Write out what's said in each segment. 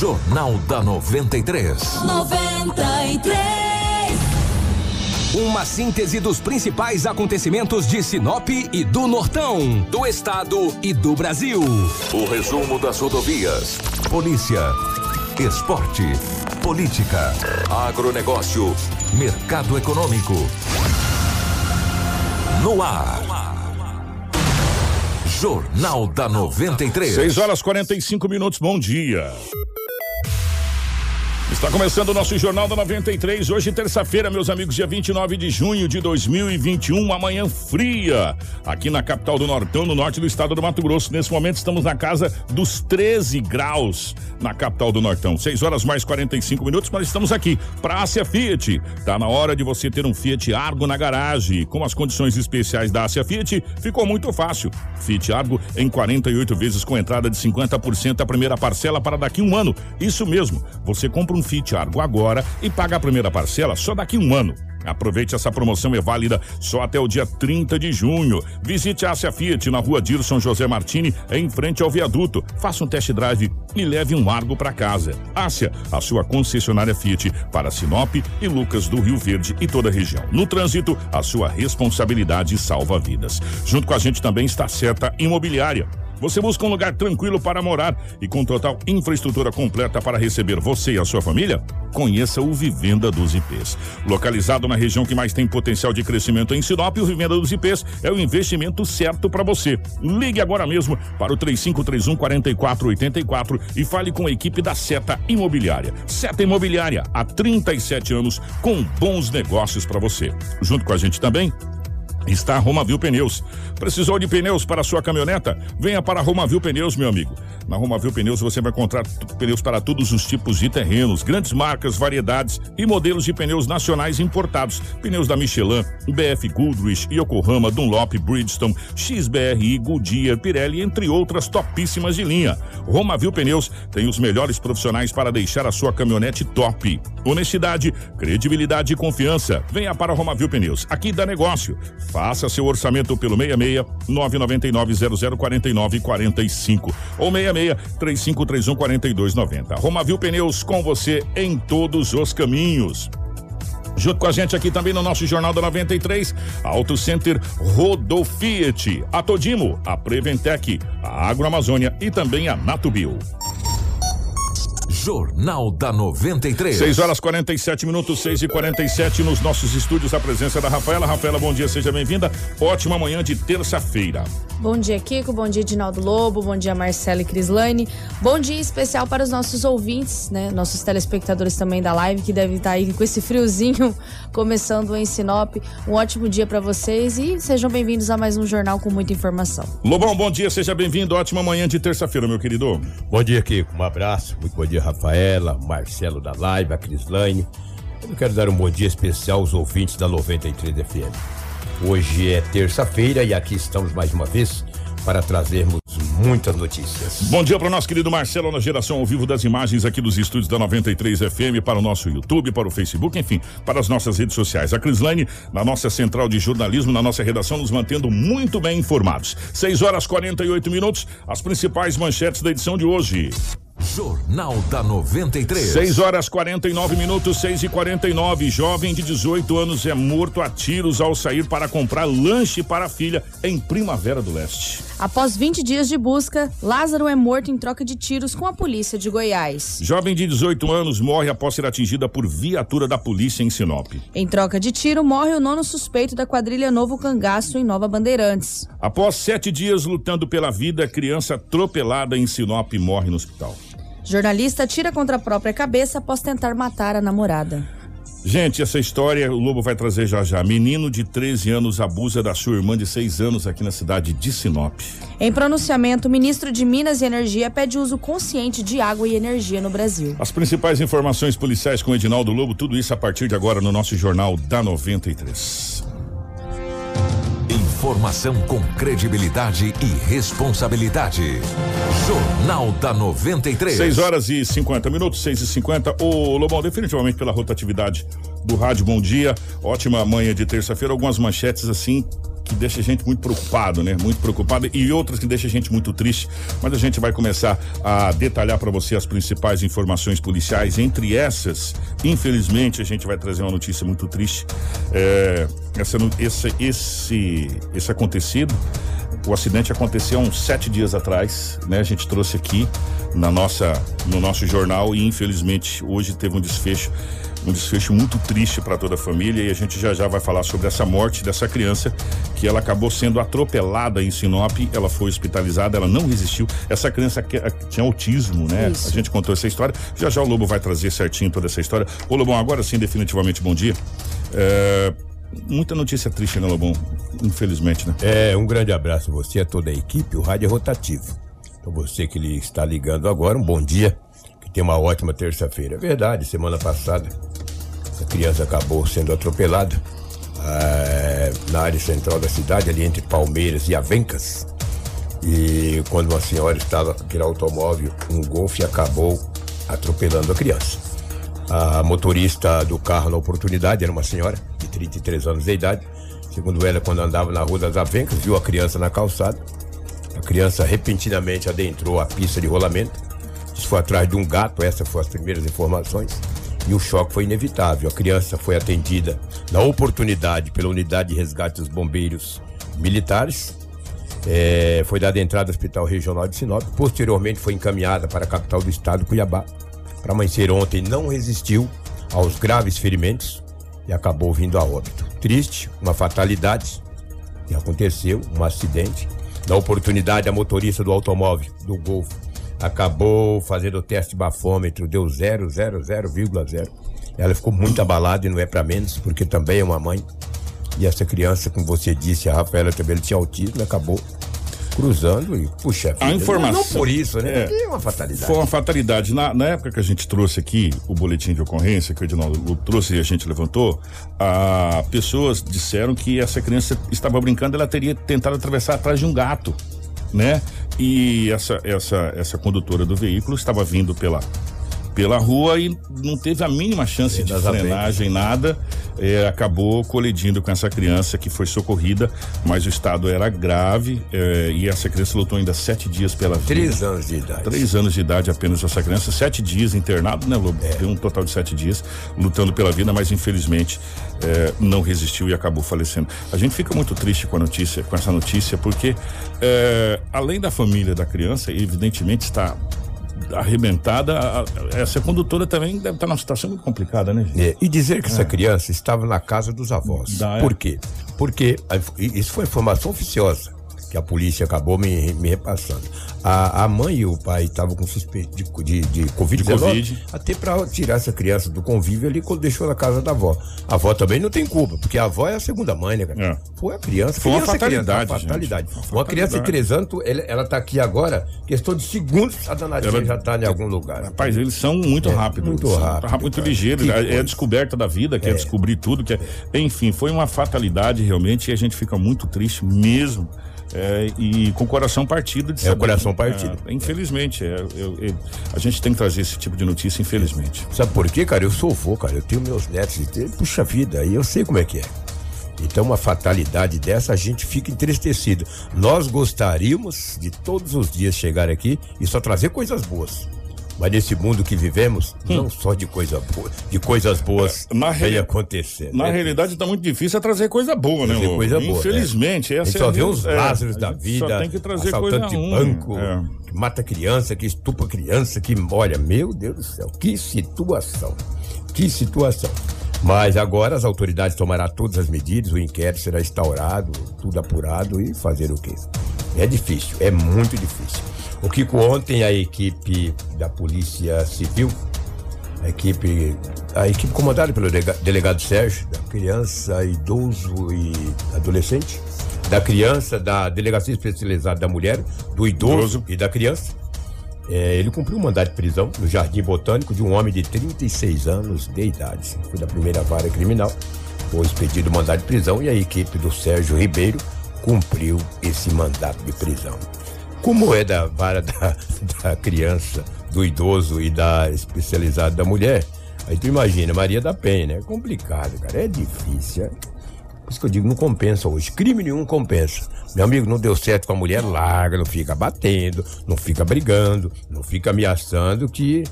Jornal da 93. 93. Uma síntese dos principais acontecimentos de Sinop e do Nortão, do estado e do Brasil. O resumo das rodovias. Polícia. Esporte. Política. Agronegócio. Mercado econômico. No ar. Jornal da 93. 6 horas 45 minutos, bom dia. Está começando o nosso Jornal da 93. Hoje, terça-feira, meus amigos, dia 29 de junho de 2021. Uma manhã fria aqui na capital do Nortão, no norte do estado do Mato Grosso. Nesse momento, estamos na casa dos 13 graus na capital do Nortão. 6 horas mais 45 minutos, mas estamos aqui. Ásia Fiat. Tá na hora de você ter um Fiat Argo na garagem. Com as condições especiais da Ásia Fiat, ficou muito fácil. Fiat Argo em 48 vezes com entrada de 50% a primeira parcela para daqui um ano. Isso mesmo. Você compra um um Fit Argo agora e paga a primeira parcela só daqui um ano. Aproveite essa promoção, é válida só até o dia 30 de junho. Visite a Ásia Fiat na rua Dirson José Martini, em frente ao viaduto. Faça um test drive e leve um Argo para casa. Ásia, a sua concessionária Fiat para Sinop e Lucas do Rio Verde e toda a região. No trânsito, a sua responsabilidade salva vidas. Junto com a gente também está certa imobiliária. Você busca um lugar tranquilo para morar e com total infraestrutura completa para receber você e a sua família? Conheça o Vivenda dos IPs. Localizado na região que mais tem potencial de crescimento em Sinop, o Vivenda dos IPs é o investimento certo para você. Ligue agora mesmo para o 3531 4484 e fale com a equipe da Seta Imobiliária. Seta Imobiliária, há 37 anos com bons negócios para você. Junto com a gente também, está a Romavil Pneus. Precisou de pneus para sua caminhoneta? Venha para a Romavil Pneus, meu amigo. Na Romavil Pneus você vai encontrar pneus para todos os tipos de terrenos, grandes marcas, variedades e modelos de pneus nacionais importados. Pneus da Michelin, BF Goodrich, Yokohama, Dunlop, Bridgestone, XBRI, Goodyear, Pirelli, entre outras topíssimas de linha. Romavil Pneus tem os melhores profissionais para deixar a sua caminhonete top. Honestidade, credibilidade e confiança. Venha para a Romavil Pneus. Aqui dá negócio. Faça seu orçamento pelo 66 999 0049 45 ou 66 3531 4290. Romavil Pneus com você em todos os caminhos. Junto com a gente aqui também no nosso Jornal da 93, Auto Center Rodofiat, a Todimo, a Preventec, a Agroamazônia e também a Natubio. Jornal da 93. 6 horas 47 minutos, 6 e 47 nos nossos estúdios. A presença da Rafaela. Rafaela, bom dia, seja bem-vinda. Ótima manhã de terça-feira. Bom dia, Kiko. Bom dia, Dinaldo Lobo. Bom dia, Marcela e Crislane. Bom dia especial para os nossos ouvintes, né? Nossos telespectadores também da live, que devem estar aí com esse friozinho começando em Sinop. Um ótimo dia para vocês e sejam bem-vindos a mais um jornal com muita informação. Lobão, bom dia, seja bem-vindo. Ótima manhã de terça-feira, meu querido. Bom dia, Kiko. Um abraço. Muito bom dia, Rafaela, Marcelo da live, a Crislane. Eu quero dar um bom dia especial aos ouvintes da 93 FM. Hoje é terça-feira e aqui estamos mais uma vez para trazermos muitas notícias. Bom dia para o nosso querido Marcelo na geração ao vivo das imagens aqui dos estúdios da 93 FM para o nosso YouTube, para o Facebook, enfim, para as nossas redes sociais. A Crislane, na nossa central de jornalismo, na nossa redação, nos mantendo muito bem informados. 6 horas 48 minutos, as principais manchetes da edição de hoje. Jornal da 93. 6 horas 49 minutos, 6 e 49 Jovem de 18 anos é morto a tiros ao sair para comprar lanche para a filha em Primavera do Leste. Após 20 dias de busca, Lázaro é morto em troca de tiros com a polícia de Goiás. Jovem de 18 anos morre após ser atingida por viatura da polícia em Sinop. Em troca de tiro, morre o nono suspeito da quadrilha Novo Cangaço em Nova Bandeirantes. Após sete dias lutando pela vida, criança atropelada em Sinop morre no hospital. Jornalista tira contra a própria cabeça após tentar matar a namorada. Gente, essa história o Lobo vai trazer já já. Menino de 13 anos abusa da sua irmã de 6 anos aqui na cidade de Sinop. Em pronunciamento, o ministro de Minas e Energia pede uso consciente de água e energia no Brasil. As principais informações policiais com Edinaldo Lobo, tudo isso a partir de agora no nosso Jornal da 93. Informação com credibilidade e responsabilidade. Jornal da 93. 6 horas e 50 minutos, 6 e 50 Ô, Lobão, definitivamente pela rotatividade do rádio, bom dia. Ótima manhã de terça-feira. Algumas manchetes assim que deixa a gente muito preocupado, né? Muito preocupado e outras que deixa a gente muito triste. Mas a gente vai começar a detalhar para você as principais informações policiais. Entre essas, infelizmente, a gente vai trazer uma notícia muito triste. É, essa, esse, esse, esse acontecido o acidente aconteceu uns sete dias atrás, né? A gente trouxe aqui na nossa, no nosso jornal e infelizmente hoje teve um desfecho, um desfecho muito triste para toda a família e a gente já já vai falar sobre essa morte dessa criança que ela acabou sendo atropelada em Sinop, ela foi hospitalizada, ela não resistiu. Essa criança tinha autismo, né? Isso. A gente contou essa história. Já já o Lobo vai trazer certinho toda essa história. Ô Lobão, agora sim, definitivamente bom dia. É muita notícia triste, né, Lobão? Infelizmente, né? É, um grande abraço a você, a toda a equipe. O rádio é rotativo. Então, você que lhe está ligando agora, um bom dia. Tem uma ótima terça-feira. É verdade, semana passada, essa criança acabou sendo atropelada é, na área central da cidade, ali entre Palmeiras e Avencas. E quando uma senhora estava com aquele automóvel, um golfe acabou atropelando a criança. A motorista do carro na oportunidade era uma senhora 33 anos de idade. Segundo ela, quando andava na Rua das Avencas, viu a criança na calçada. A criança repentinamente adentrou a pista de rolamento. Foi atrás de um gato, essas foram as primeiras informações. E o choque foi inevitável. A criança foi atendida na oportunidade pela unidade de resgate dos bombeiros militares. É, foi dada entrada ao Hospital Regional de Sinop. Posteriormente foi encaminhada para a capital do estado, Cuiabá. Para amanhecer ontem, não resistiu aos graves ferimentos e acabou vindo a óbito. Triste, uma fatalidade que aconteceu, um acidente. Na oportunidade, a motorista do automóvel, do Golf, acabou fazendo o teste bafômetro, deu 0,00,0. Ela ficou muito abalada e não é para menos, porque também é uma mãe. E essa criança, como você disse, a Rafaela também tinha autismo, acabou cruzando e, puxa, a informação. Não, não por isso, né? É, é uma fatalidade. Foi uma fatalidade. Na, na, época que a gente trouxe aqui o boletim de ocorrência, que o Edinaldo trouxe e a gente levantou, a, pessoas disseram que essa criança estava brincando, ela teria tentado atravessar atrás de um gato, né? E essa, essa, essa condutora do veículo estava vindo pela pela rua e não teve a mínima chance de frenagem, nada. É, acabou colidindo com essa criança que foi socorrida, mas o estado era grave é, e essa criança lutou ainda sete dias pela vida. Três anos de idade. Três anos de idade apenas essa criança, sete dias internado, né, Lobo? É. Deu um total de sete dias lutando pela vida, mas infelizmente é, não resistiu e acabou falecendo. A gente fica muito triste com a notícia, com essa notícia, porque é, além da família da criança, evidentemente está arrebentada, essa condutora também deve estar numa situação muito complicada, né? É, e dizer que é. essa criança estava na casa dos avós. Da, é. Por quê? Porque isso foi informação oficiosa que a polícia acabou me, me repassando. A, a mãe e o pai estavam com suspeito de, de, de Covid, de COVID. até para tirar essa criança do convívio ali quando deixou na casa da avó. A avó também não tem culpa, porque a avó é a segunda mãe, né, cara? É. Foi a criança. Foi criança, uma fatalidade. Criança, uma, fatalidade. Uma, uma criança de três anos, ela, ela tá aqui agora, questão de segundos, a danadinha ela, já tá em algum lugar. Rapaz, eles são muito é, rápidos. Muito rápido. Muito ligeiros. É, é a descoberta da vida, quer é. descobrir tudo. Quer... Enfim, foi uma fatalidade realmente e a gente fica muito triste mesmo é, e com o coração partido de É o coração partido. É, infelizmente, é, eu, eu, a gente tem que trazer esse tipo de notícia, infelizmente. Sabe por quê, cara? Eu sou vô, cara. Eu tenho meus netos e puxa vida, e eu sei como é que é. Então, uma fatalidade dessa, a gente fica entristecido. Nós gostaríamos de todos os dias chegar aqui e só trazer coisas boas. Mas nesse mundo que vivemos, hum. não só de coisa boa, de coisas boas é, na vem acontecer. Na né? realidade, está muito difícil é trazer coisa boa, né, trazer coisa boa. Infelizmente, é. essa a gente só é, vê os Lázaros da vida, só tem que trazer coisa de banco, é. que mata criança, que estupa criança, que olha, meu Deus do céu, que situação, que situação. Mas agora as autoridades tomarão todas as medidas, o inquérito será instaurado, tudo apurado e fazer o quê? É difícil, é muito difícil. O Kiko, ontem a equipe da Polícia Civil, a equipe, a equipe comandada pelo delegado Sérgio, da criança, idoso e adolescente, da criança, da Delegacia Especializada da Mulher, do idoso e da criança, é, ele cumpriu um mandado de prisão no Jardim Botânico de um homem de 36 anos de idade. Foi da primeira vara criminal. Foi expedido o mandado de prisão e a equipe do Sérgio Ribeiro cumpriu esse mandato de prisão. Como é da vara da, da criança, do idoso e da especializada da mulher, aí tu imagina, Maria da Penha, né? É complicado, cara, é difícil. É? Por isso que eu digo, não compensa hoje. Crime nenhum compensa. Meu amigo, não deu certo com a mulher, larga, não fica batendo, não fica brigando, não fica ameaçando que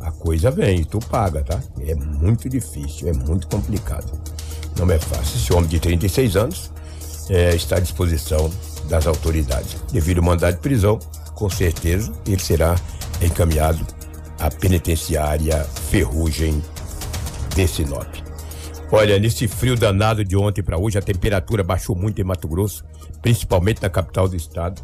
a coisa vem, tu paga, tá? É muito difícil, é muito complicado. Não é fácil. Esse homem de 36 anos é, está à disposição das autoridades. Devido ao mandado de prisão, com certeza ele será encaminhado à penitenciária Ferrugem de Sinop. Olha, nesse frio danado de ontem para hoje, a temperatura baixou muito em Mato Grosso, principalmente na capital do estado.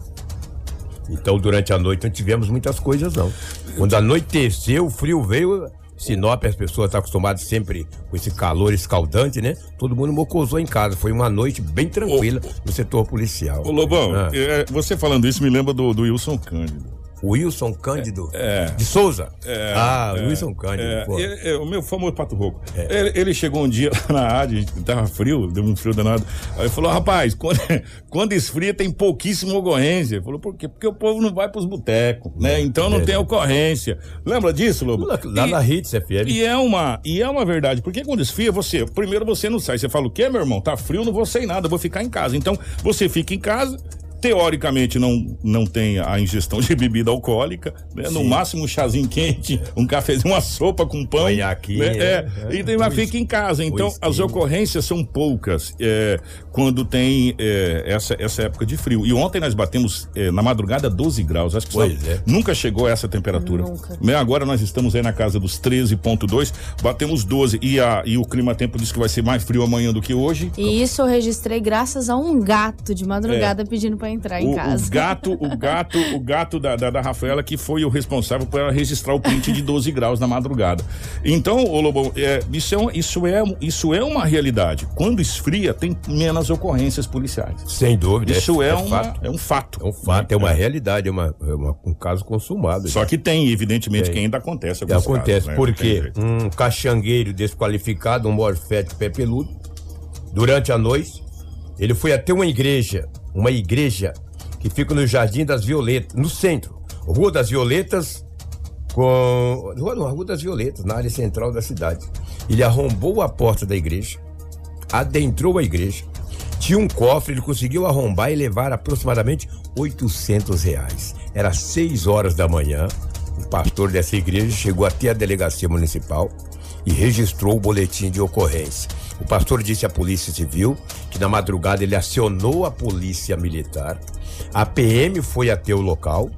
Então, durante a noite não tivemos muitas coisas, não. Quando anoiteceu, o frio veio. Sinop, as pessoas estão acostumadas sempre com esse calor escaldante, né? Todo mundo mocosou em casa. Foi uma noite bem tranquila no setor policial. Ô Lobão, ah. é, você falando isso me lembra do, do Wilson Cândido. Wilson Cândido é, de Souza. É, ah, é, Wilson Cândido. É, ele, é, o meu famoso Pato Rouco. É. Ele, ele, chegou um dia na rádio, tava frio, deu um frio danado. Aí falou: rapaz, quando, quando esfria tem pouquíssima ocorrência. Ele falou: por quê? Porque o povo não vai pros botecos, né? Então não tem ocorrência. Lembra disso, Lobo? Lá, lá e, na Hits FM. E é, uma, e é uma verdade, porque quando esfria, você, primeiro você não sai. Você fala: o quê, meu irmão? Tá frio, não vou sair nada, vou ficar em casa. Então você fica em casa teoricamente não, não tem a ingestão de bebida alcoólica, né? no máximo um chazinho quente, um cafezinho, uma sopa com pão. Aqui, né? é, é, e tem, mas fica em casa. Então as ocorrências são poucas é, quando tem é, essa, essa época de frio. E ontem nós batemos é, na madrugada 12 graus. Acho que só, é. nunca chegou a essa temperatura. Nunca. Né? Agora nós estamos aí na casa dos 13,2, batemos 12 e, a, e o clima tempo diz que vai ser mais frio amanhã do que hoje. E isso eu registrei graças a um gato de madrugada pedindo para entrar em o, casa. O gato, o gato, o gato da, da, da, Rafaela que foi o responsável por ela registrar o print de 12 graus na madrugada. Então, ô Lobão, é, isso, é, isso, é, isso é uma realidade. Quando esfria, tem menos ocorrências policiais. Sem dúvida. Isso é, é, uma, fato. é um fato. É um fato, é uma realidade, é, uma, é uma, um caso consumado. Só que tem, evidentemente, tem. que ainda acontece. Acontece, casos, né? porque um caxangueiro desqualificado, um morfético pé peludo, durante a noite, ele foi até uma igreja, uma igreja que fica no Jardim das Violetas, no centro. Rua das Violetas, com. Rua, não, Rua das Violetas, na área central da cidade. Ele arrombou a porta da igreja, adentrou a igreja, tinha um cofre, ele conseguiu arrombar e levar aproximadamente 800 reais. Era 6 horas da manhã, o pastor dessa igreja chegou até a delegacia municipal e registrou o boletim de ocorrência. O pastor disse à Polícia Civil que na madrugada ele acionou a Polícia Militar. A PM foi até o local,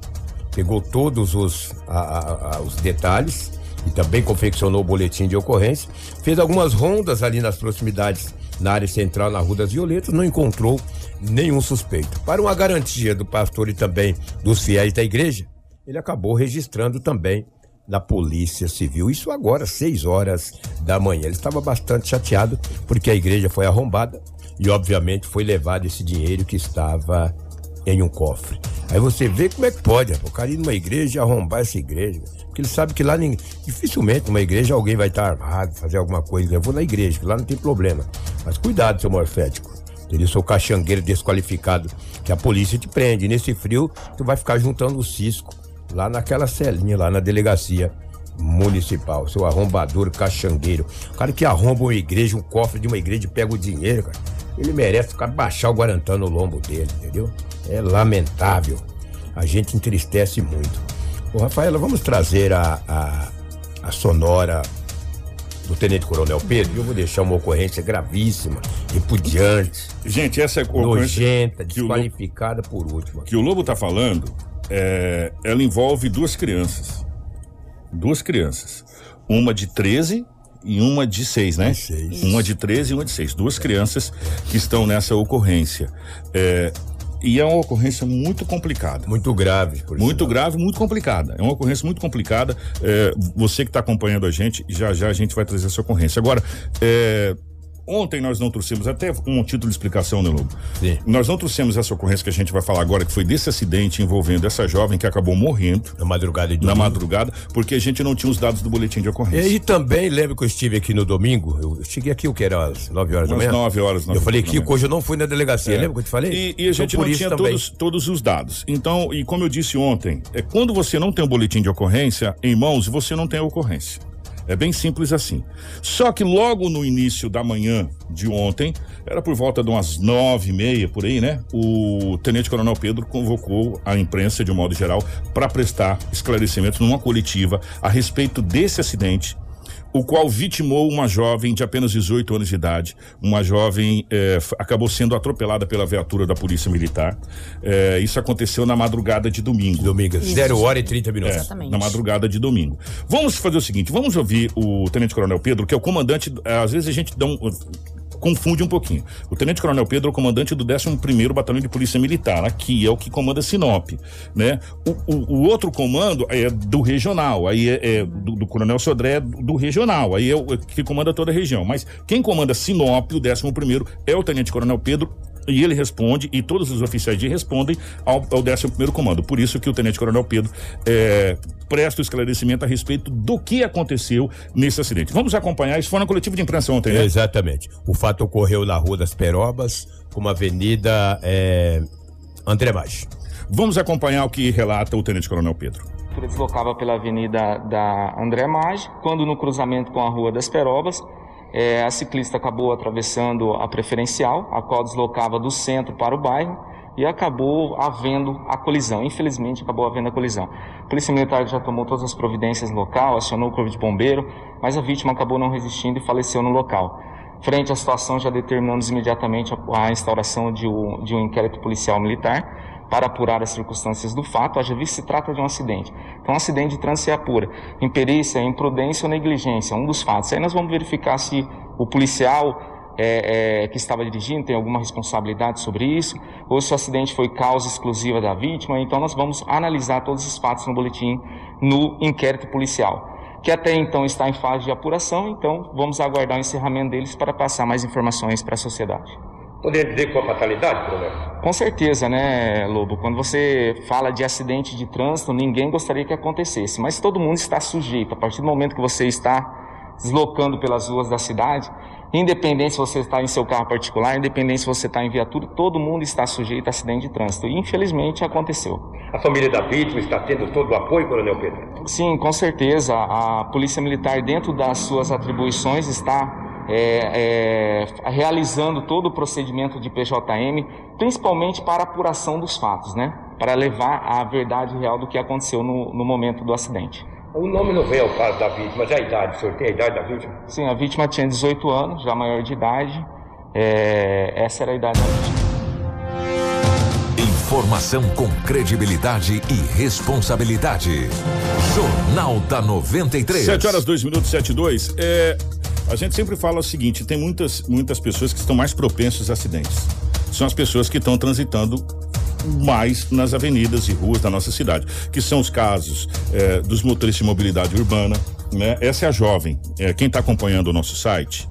pegou todos os, a, a, a, os detalhes e também confeccionou o boletim de ocorrência. Fez algumas rondas ali nas proximidades, na área central, na Rua das Violetas, não encontrou nenhum suspeito. Para uma garantia do pastor e também dos fiéis da igreja, ele acabou registrando também da Polícia Civil. Isso agora, 6 horas da manhã. Ele estava bastante chateado porque a igreja foi arrombada e, obviamente, foi levado esse dinheiro que estava em um cofre. Aí você vê como é que pode, o cara ir numa igreja e arrombar essa igreja. Porque ele sabe que lá ninguém, dificilmente numa igreja alguém vai estar armado, fazer alguma coisa. Eu vou na igreja, que lá não tem problema. Mas cuidado, seu morfético. Ele sou caxangueiro desqualificado, que a polícia te prende. nesse frio, tu vai ficar juntando o cisco lá naquela celinha, lá na delegacia municipal. Seu arrombador, caxangueiro. O cara que arromba uma igreja, um cofre de uma igreja e pega o dinheiro, cara. Ele merece ficar baixar o Guarantã no lombo dele, entendeu? É lamentável. A gente entristece muito. Ô, Rafaela, vamos trazer a, a, a sonora do Tenente Coronel Pedro. Eu vou deixar uma ocorrência gravíssima, repudiante. Gente, essa é ocorrência. Nojenta, desqualificada Lobo, por último. Que o Lobo tá falando é, ela envolve duas crianças. Duas crianças. Uma de 13 e uma de 6, né? Seis. Uma de 13 e uma de 6. Duas crianças que estão nessa ocorrência. É, e é uma ocorrência muito complicada. Muito grave. muito sinal. grave, muito complicada. É uma ocorrência muito complicada. É, você que está acompanhando a gente, já já a gente vai trazer essa ocorrência. Agora, é, Ontem nós não trouxemos, até um título de explicação, né, Lobo? Sim. Nós não trouxemos essa ocorrência que a gente vai falar agora, que foi desse acidente envolvendo essa jovem que acabou morrendo. Na madrugada de Na madrugada, porque a gente não tinha os dados do boletim de ocorrência. E, também, lembro que eu estive aqui no domingo, eu cheguei aqui, o que era, às 9 horas da manhã? 9 horas. 9 eu falei que hoje eu não fui na delegacia, é. lembra que eu te falei? E, e a gente então, não tinha todos, todos os dados. Então, e como eu disse ontem, é quando você não tem o boletim de ocorrência em mãos, você não tem a ocorrência. É bem simples assim. Só que logo no início da manhã de ontem, era por volta de umas nove e meia, por aí, né? O Tenente Coronel Pedro convocou a imprensa, de um modo geral, para prestar esclarecimentos numa coletiva a respeito desse acidente o qual vitimou uma jovem de apenas 18 anos de idade. Uma jovem eh, acabou sendo atropelada pela viatura da Polícia Militar. Eh, isso aconteceu na madrugada de domingo. Domingo, 0 hora e 30 minutos. É, Exatamente. na madrugada de domingo. Vamos fazer o seguinte: vamos ouvir o Tenente Coronel Pedro, que é o comandante. Às vezes a gente dá um, confunde um pouquinho. O Tenente Coronel Pedro é o comandante do 11º Batalhão de Polícia Militar, aqui é o que comanda Sinop, né? O, o- o outro comando é do regional, aí é, é do, do Coronel Sodré do, do regional, aí é o que comanda toda a região. Mas quem comanda Sinop, o 11º, é o Tenente Coronel Pedro e ele responde, e todos os oficiais de respondem ao, ao 11º Comando. Por isso que o Tenente Coronel Pedro é, presta o esclarecimento a respeito do que aconteceu nesse acidente. Vamos acompanhar, isso foi na coletiva de imprensa ontem, né? Exatamente. O fato ocorreu na Rua das Perobas, com uma avenida é, André Maggi. Vamos acompanhar o que relata o Tenente Coronel Pedro. Ele deslocava pela avenida da André Maggi, quando no cruzamento com a Rua das Perobas, eh, a ciclista acabou atravessando a preferencial, a qual deslocava do centro para o bairro, e acabou havendo a colisão. Infelizmente, acabou havendo a colisão. A Polícia Militar já tomou todas as providências no local, acionou o corpo de bombeiro, mas a vítima acabou não resistindo e faleceu no local. Frente à situação, já determinamos imediatamente a, instauração de, um- de um inquérito policial militar para apurar as circunstâncias do fato, haja visto se trata de um acidente. Então, um acidente de trânsito se apura. Imperícia, imprudência ou negligência, um dos fatos. Aí nós vamos verificar se o policial é, é, que estava dirigindo tem alguma responsabilidade sobre isso, ou se o acidente foi causa exclusiva da vítima. Então, nós vamos analisar todos os fatos no boletim, no inquérito policial que até então está em fase de apuração, então vamos aguardar o encerramento deles para passar mais informações para a sociedade. Poderia dizer que foi fatalidade, coronel? Com certeza, né, Lobo? Quando você fala de acidente de trânsito, ninguém gostaria que acontecesse, mas todo mundo está sujeito. A partir do momento que você está deslocando pelas ruas da cidade, independente se você está em seu carro particular, independente se você está em viatura, todo mundo está sujeito a acidente de trânsito. E infelizmente aconteceu. A família da vítima está tendo todo o apoio, coronel Pedro? Sim, com certeza. A Polícia Militar, dentro das suas atribuições, está é, é, realizando todo o procedimento de PJM, principalmente para apuração dos fatos, né? Para levar a verdade real do que aconteceu no, no momento do acidente. O nome não vem ao caso da vítima, mas a idade, o senhor tem a idade da vítima? Sim, a vítima tinha 18 anos, já maior de idade. É, essa era a idade da vítima. Informação com credibilidade e responsabilidade. Jornal da 93. 7 horas, 2 minutos, 7 e 2. É, a gente sempre fala o seguinte: tem muitas, muitas pessoas que estão mais propensas a acidentes. São as pessoas que estão transitando mais nas avenidas e ruas da nossa cidade, que são os casos é, dos motoristas de mobilidade urbana. Né? Essa é a jovem. É, quem está acompanhando o nosso site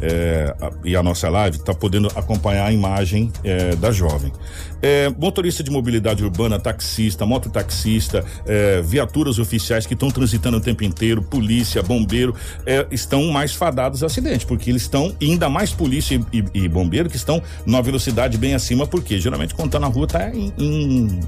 é, a- e a nossa live está podendo acompanhar a imagem é, da jovem. É, motorista de mobilidade urbana, taxista, mototaxista, é, viaturas oficiais que estão transitando o tempo inteiro, polícia, bombeiro, é, estão mais fadados a acidente, porque eles estão, ainda mais polícia e, e- e bombeiro, que estão numa velocidade bem acima, porque geralmente quando tá na rua tá em, em,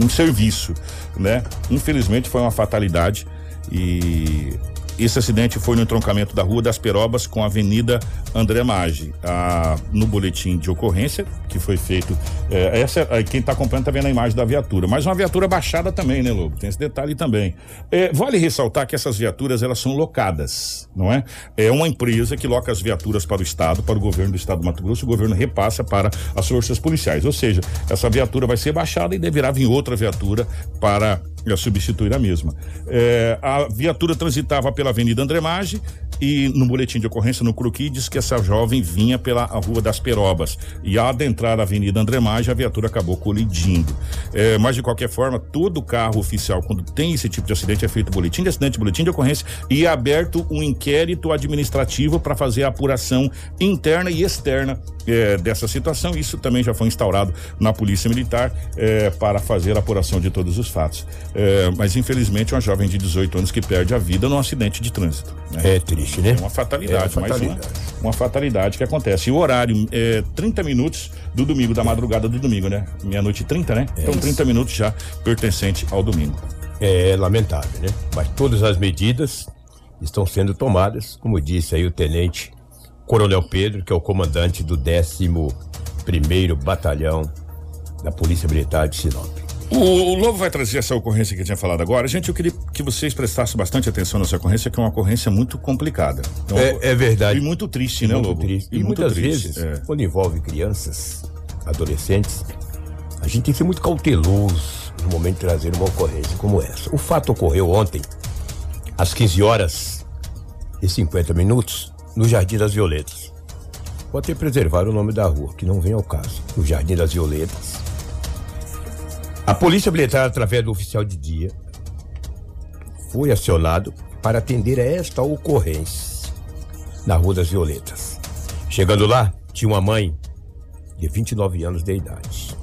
em serviço, né? Infelizmente foi uma fatalidade e esse acidente foi no entroncamento da Rua das Perobas com a Avenida André Maggi. Ah, no boletim de ocorrência que foi feito, eh, essa quem está acompanhando está vendo a imagem da viatura, mas uma viatura baixada também, né, Lobo? Tem esse detalhe também. Eh, vale ressaltar que essas viaturas elas são locadas, não é? É uma empresa que loca as viaturas para o Estado, para o governo do Estado do Mato Grosso, o governo repassa para as forças policiais. Ou seja, essa viatura vai ser baixada e deverá vir outra viatura para a substituir a mesma. É, a viatura transitava pela Avenida André Maggi e no boletim de ocorrência no Cruqui diz que essa jovem vinha pela Rua das Perobas e ao adentrar a Avenida André Maggi a viatura acabou colidindo. É, mas de qualquer forma, todo carro oficial quando tem esse tipo de acidente é feito boletim de acidente, boletim de ocorrência e é aberto um inquérito administrativo para fazer a apuração interna e externa é, dessa situação. Isso também já foi instaurado na Polícia Militar é, para fazer a apuração de todos os fatos. É, mas infelizmente uma jovem de 18 anos que perde a vida num acidente de trânsito. né? É triste, né? É uma fatalidade, É uma mais uma, fatalidade. uma fatalidade que acontece. E o horário é 30 minutos do domingo, da madrugada do domingo, né? Meia-noite e 30, né? então 30 minutos já pertencente ao domingo. É lamentável, né? Mas todas as medidas estão sendo tomadas, como disse aí o tenente Coronel Pedro, que é o comandante do 11º Batalhão da Polícia Militar de Sinop. O, o Lobo vai trazer essa ocorrência que eu tinha falado agora. Gente, eu queria que vocês prestassem bastante atenção nessa ocorrência, que é uma ocorrência muito complicada. Então, é, é, verdade. E muito triste, e né, muito Lobo? Triste. E, e muitas triste, vezes, é. quando envolve crianças, adolescentes, a gente tem que ser muito cauteloso no momento de trazer uma ocorrência como essa. O fato ocorreu ontem, às 15 horas e 50 minutos, no Jardim das Violetas. Vou até preservar o nome da rua, que não vem ao caso. No Jardim das Violetas. A polícia militar, através do oficial de dia, foi acionado para atender a esta ocorrência na Rua das Violetas. Chegando lá, tinha uma mãe de 29 anos de idade.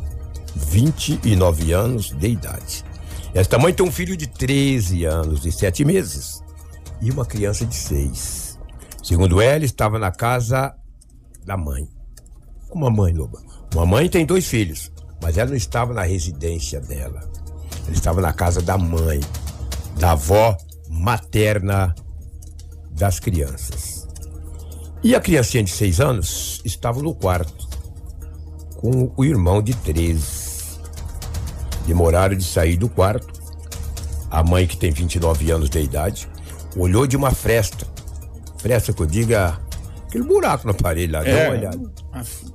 29 anos de idade. Esta mãe tem um filho de 13 anos e 7 meses e uma criança de 6. Segundo ela, estava na casa da mãe. Uma mãe, Loba. Uma mãe tem dois filhos, mas ela não estava na residência dela. Ela estava na casa da mãe, da avó materna das crianças. E a criancinha de 6 anos estava no quarto com o irmão de 13. Demoraram de sair do quarto. A mãe, que tem 29 anos de idade, olhou de uma fresta. Fresta que eu diga, aquele buraco na parede lá, é. dá uma olhada.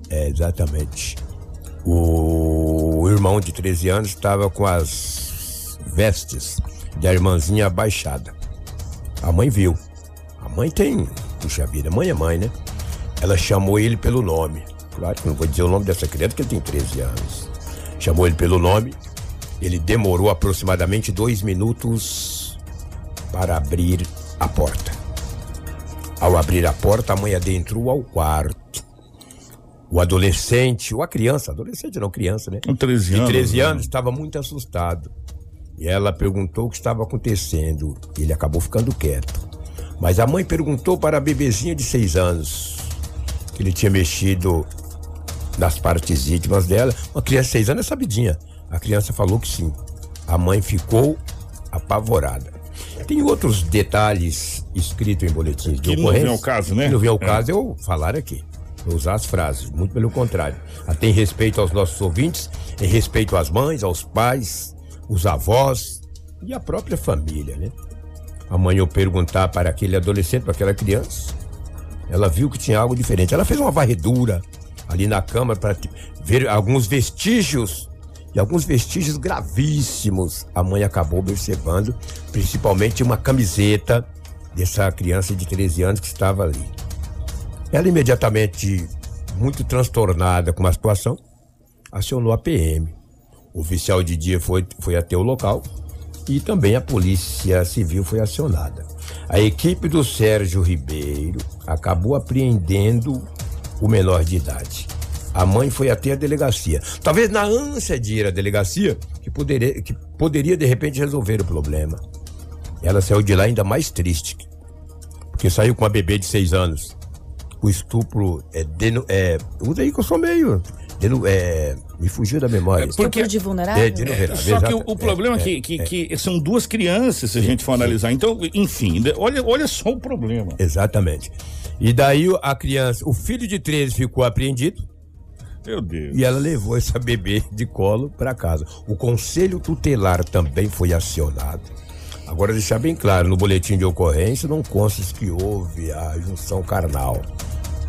É, exatamente. O irmão de 13 anos estava com as vestes da irmãzinha abaixada. A mãe viu. A mãe tem. Puxa vida, mãe é mãe, né? Ela chamou ele pelo nome. Claro que não vou dizer o nome dessa criança, porque ele tem 13 anos. Chamou ele pelo nome. Ele demorou aproximadamente dois minutos para abrir a porta. Ao abrir a porta, a mãe adentrou ao quarto. O adolescente, ou a criança, adolescente não criança, né? Com 13 anos. De 13 anos, né? estava muito assustado. E ela perguntou o que estava acontecendo. Ele acabou ficando quieto. Mas a mãe perguntou para a bebezinha de 6 anos que ele tinha mexido das partes íntimas dela. Uma criança de seis anos é sabidinha. A criança falou que sim. A mãe ficou apavorada. Tem outros detalhes escritos em boletins de que ocorrência. não vem ao caso, né? Que não vem ao é. caso eu falar aqui. Usar as frases, muito pelo contrário. Tem respeito aos nossos ouvintes, em respeito às mães, aos pais, os avós e a própria família, né? Amanhã eu perguntar para aquele adolescente, para aquela criança, ela viu que tinha algo diferente. Ela fez uma varredura, ali na cama para ver alguns vestígios e alguns vestígios gravíssimos. A mãe acabou observando, principalmente uma camiseta dessa criança de 13 anos que estava ali. Ela imediatamente, muito transtornada com a situação, acionou a PM. O oficial de dia foi, foi até o local e também a polícia civil foi acionada. A equipe do Sérgio Ribeiro acabou apreendendo o menor de idade. A mãe foi até a delegacia. Talvez na ânsia de ir à delegacia, que poderia, que poderia de repente resolver o problema. Ela saiu de lá ainda mais triste, porque saiu com a bebê de seis anos. O estupro é. Deno, é usa aí que eu sou meio. Deno, é, me fugiu da memória. É porque de vulnerável? É, de vulnerável. Só que o, o problema é, é, que, que, que, são duas crianças, se sim, a gente for analisar. Sim. Então, enfim, olha, olha só o problema. Exatamente. E daí a criança, o filho de 13 ficou apreendido. Meu Deus. E ela levou essa bebê de colo para casa. O conselho tutelar também foi acionado. Agora, deixar bem claro, no boletim de ocorrência não consta que houve a junção carnal.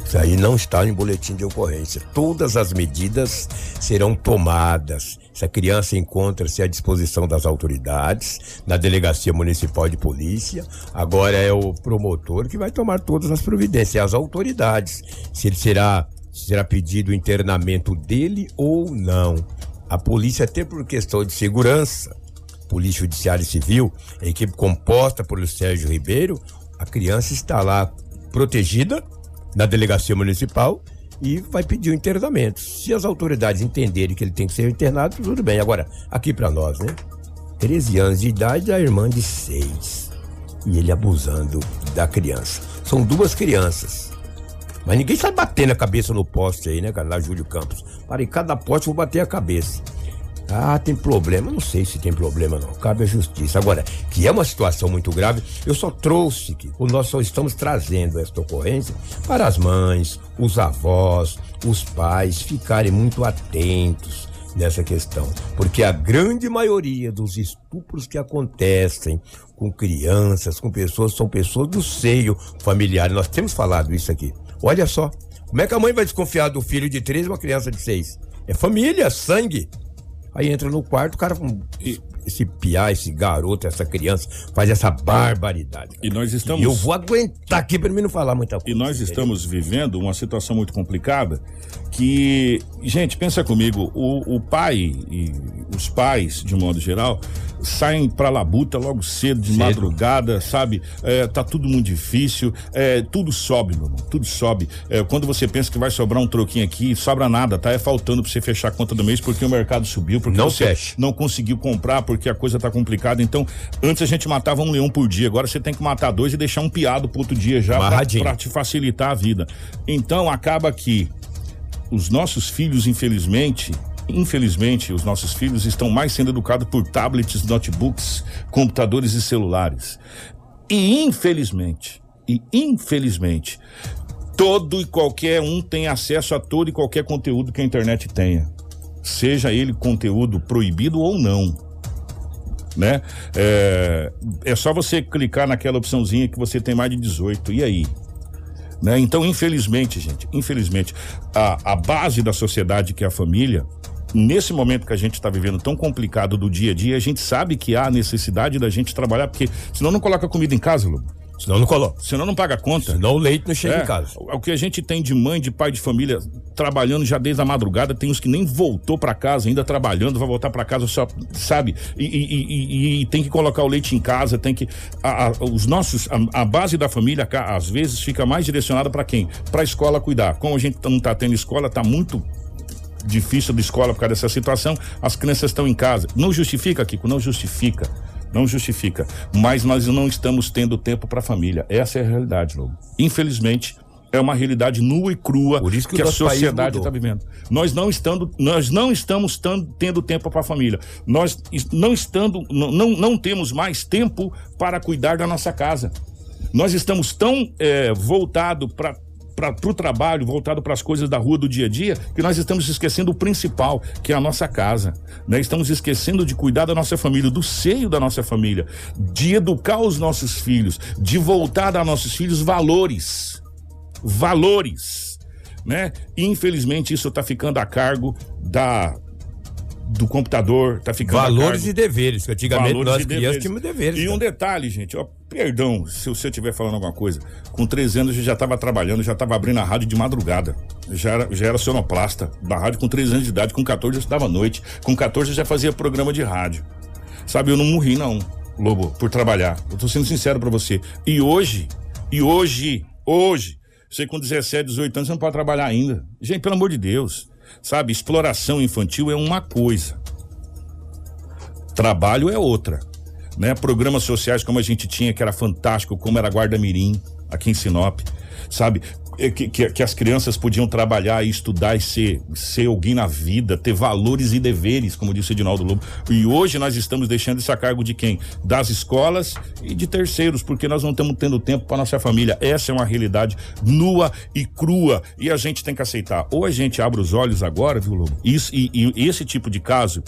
Isso aí não está em boletim de ocorrência. Todas as medidas serão tomadas. Essa criança encontra-se à disposição das autoridades, na Delegacia Municipal de Polícia. Agora é o promotor que vai tomar todas as providências, as autoridades. Se ele será, será pedido o internamento dele ou não. A polícia, até por questão de segurança, Polícia Judiciária e Civil, a equipe composta por Sérgio Ribeiro, a criança está lá protegida na delegacia municipal e vai pedir o internamento. Se as autoridades entenderem que ele tem que ser internado, tudo bem. Agora, aqui para nós, né? 13 anos de idade, a irmã de 6. E ele abusando da criança. São duas crianças. Mas ninguém sai batendo a cabeça no poste aí, né, cara? Lá Júlio Campos. Para em cada poste vou bater a cabeça. Ah, tem problema. Não sei se tem problema, não. Cabe à justiça. Agora, que é uma situação muito grave, eu só trouxe que nós só estamos trazendo esta ocorrência para as mães, os avós, os pais ficarem muito atentos nessa questão. Porque a grande maioria dos estupros que acontecem com crianças, com pessoas, são pessoas do seio familiar. Nós temos falado isso aqui. Olha só. Como é que a mãe vai desconfiar do filho de três e uma criança de seis? É família, sangue. Aí entra no quarto, o cara com esse piá, esse garoto, essa criança, faz essa barbaridade. E nós estamos. E eu vou aguentar aqui para mim não falar muita coisa. E nós estamos vivendo uma situação muito complicada que, gente, pensa comigo, o, o pai e os pais, de modo geral, saem pra labuta logo cedo, de cedo. madrugada, sabe? É, tá tudo muito difícil, é, tudo sobe, meu irmão, tudo sobe. É, quando você pensa que vai sobrar um troquinho aqui, sobra nada, tá? É faltando pra você fechar a conta do mês porque o mercado subiu, porque não você fecha. não conseguiu comprar porque a coisa tá complicada. Então, antes a gente matava um leão por dia, agora você tem que matar dois e deixar um piado pro outro dia já pra, pra te facilitar a vida. Então, acaba que os nossos filhos, infelizmente, infelizmente, os nossos filhos estão mais sendo educados por tablets, notebooks, computadores e celulares. E infelizmente, e infelizmente, todo e qualquer um tem acesso a todo e qualquer conteúdo que a internet tenha. Seja ele conteúdo proibido ou não. Né? É, é só você clicar naquela opçãozinha que você tem mais de 18. E aí? Né? Então, infelizmente, gente, infelizmente, a, a base da sociedade, que é a família, nesse momento que a gente está vivendo tão complicado do dia a dia, a gente sabe que há necessidade da gente trabalhar, porque senão não coloca comida em casa, Lu. Senão não coloca. Senão não paga conta. Senão o leite não chega É, em casa. O que a gente tem de mãe, de pai de família trabalhando já desde a madrugada, tem uns que nem voltou para casa, ainda trabalhando, vai voltar para casa só, sabe? E, e- e- e- tem que colocar o leite em casa, tem que. a- a- os nossos. A, a base da família, às vezes, fica mais direcionada para quem? Para a escola cuidar. Como a gente não tá tendo escola, tá muito difícil da escola por causa dessa situação, as crianças estão em casa. Não justifica, Kiko, não justifica. Não justifica. Mas nós não estamos tendo tempo para a família. Essa é a realidade, Lobo. Infelizmente, é uma realidade nua e crua que o a sociedade está vivendo. Nós não estando, nós não estamos tan- tendo tempo para a família. Nós não estando, não, não, temos mais tempo para cuidar da nossa casa. Nós estamos tão é, voltado para para o trabalho, voltado para as coisas da rua do dia a dia, que nós estamos esquecendo o principal, que é a nossa casa. Né? Estamos esquecendo de cuidar da nossa família, do seio da nossa família, de educar os nossos filhos, de voltar a nossos filhos valores. Valores. Né? Infelizmente, isso está ficando a cargo da do computador, tá ficando Valores e deveres, que antigamente Valores nós e crianças tínhamos deveres. E um detalhe, gente, ó, perdão se você estiver falando alguma coisa. Com 13 anos eu já estava trabalhando, já estava abrindo a rádio de madrugada. Já era, já era sonoplasta da rádio com 13 anos de idade. Com 14 eu estudava à noite. Com 14 eu já fazia programa de rádio. Sabe, eu não morri, não, Lobo, por trabalhar. Eu tô sendo sincero pra você. E hoje, e hoje, hoje, você com 17, 18 anos, você não pode trabalhar ainda. Gente, pelo amor de Deus. Sabe, exploração infantil é uma coisa. Trabalho é outra. Né? Programas sociais como a gente tinha, que era fantástico, como era Guarda Mirim, aqui em Sinop, sabe? É Que, que, que as crianças podiam trabalhar e estudar e ser, ser alguém na vida, ter valores e deveres, como disse Edinaldo Lobo. E hoje nós estamos deixando isso a cargo de quem? Das escolas e de terceiros, porque nós não estamos tendo tempo para nossa família. Essa é uma realidade nua e crua e a gente tem que aceitar. Ou a gente abre os olhos agora, viu, Lobo? Isso, e, e esse tipo de caso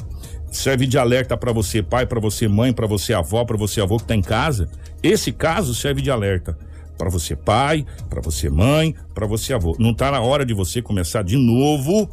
serve de alerta para você pai, para você mãe, para você avó, para você avô que tá em casa. Esse caso serve de alerta para você pai, para você mãe, para você avô. Não tá na hora de você começar de novo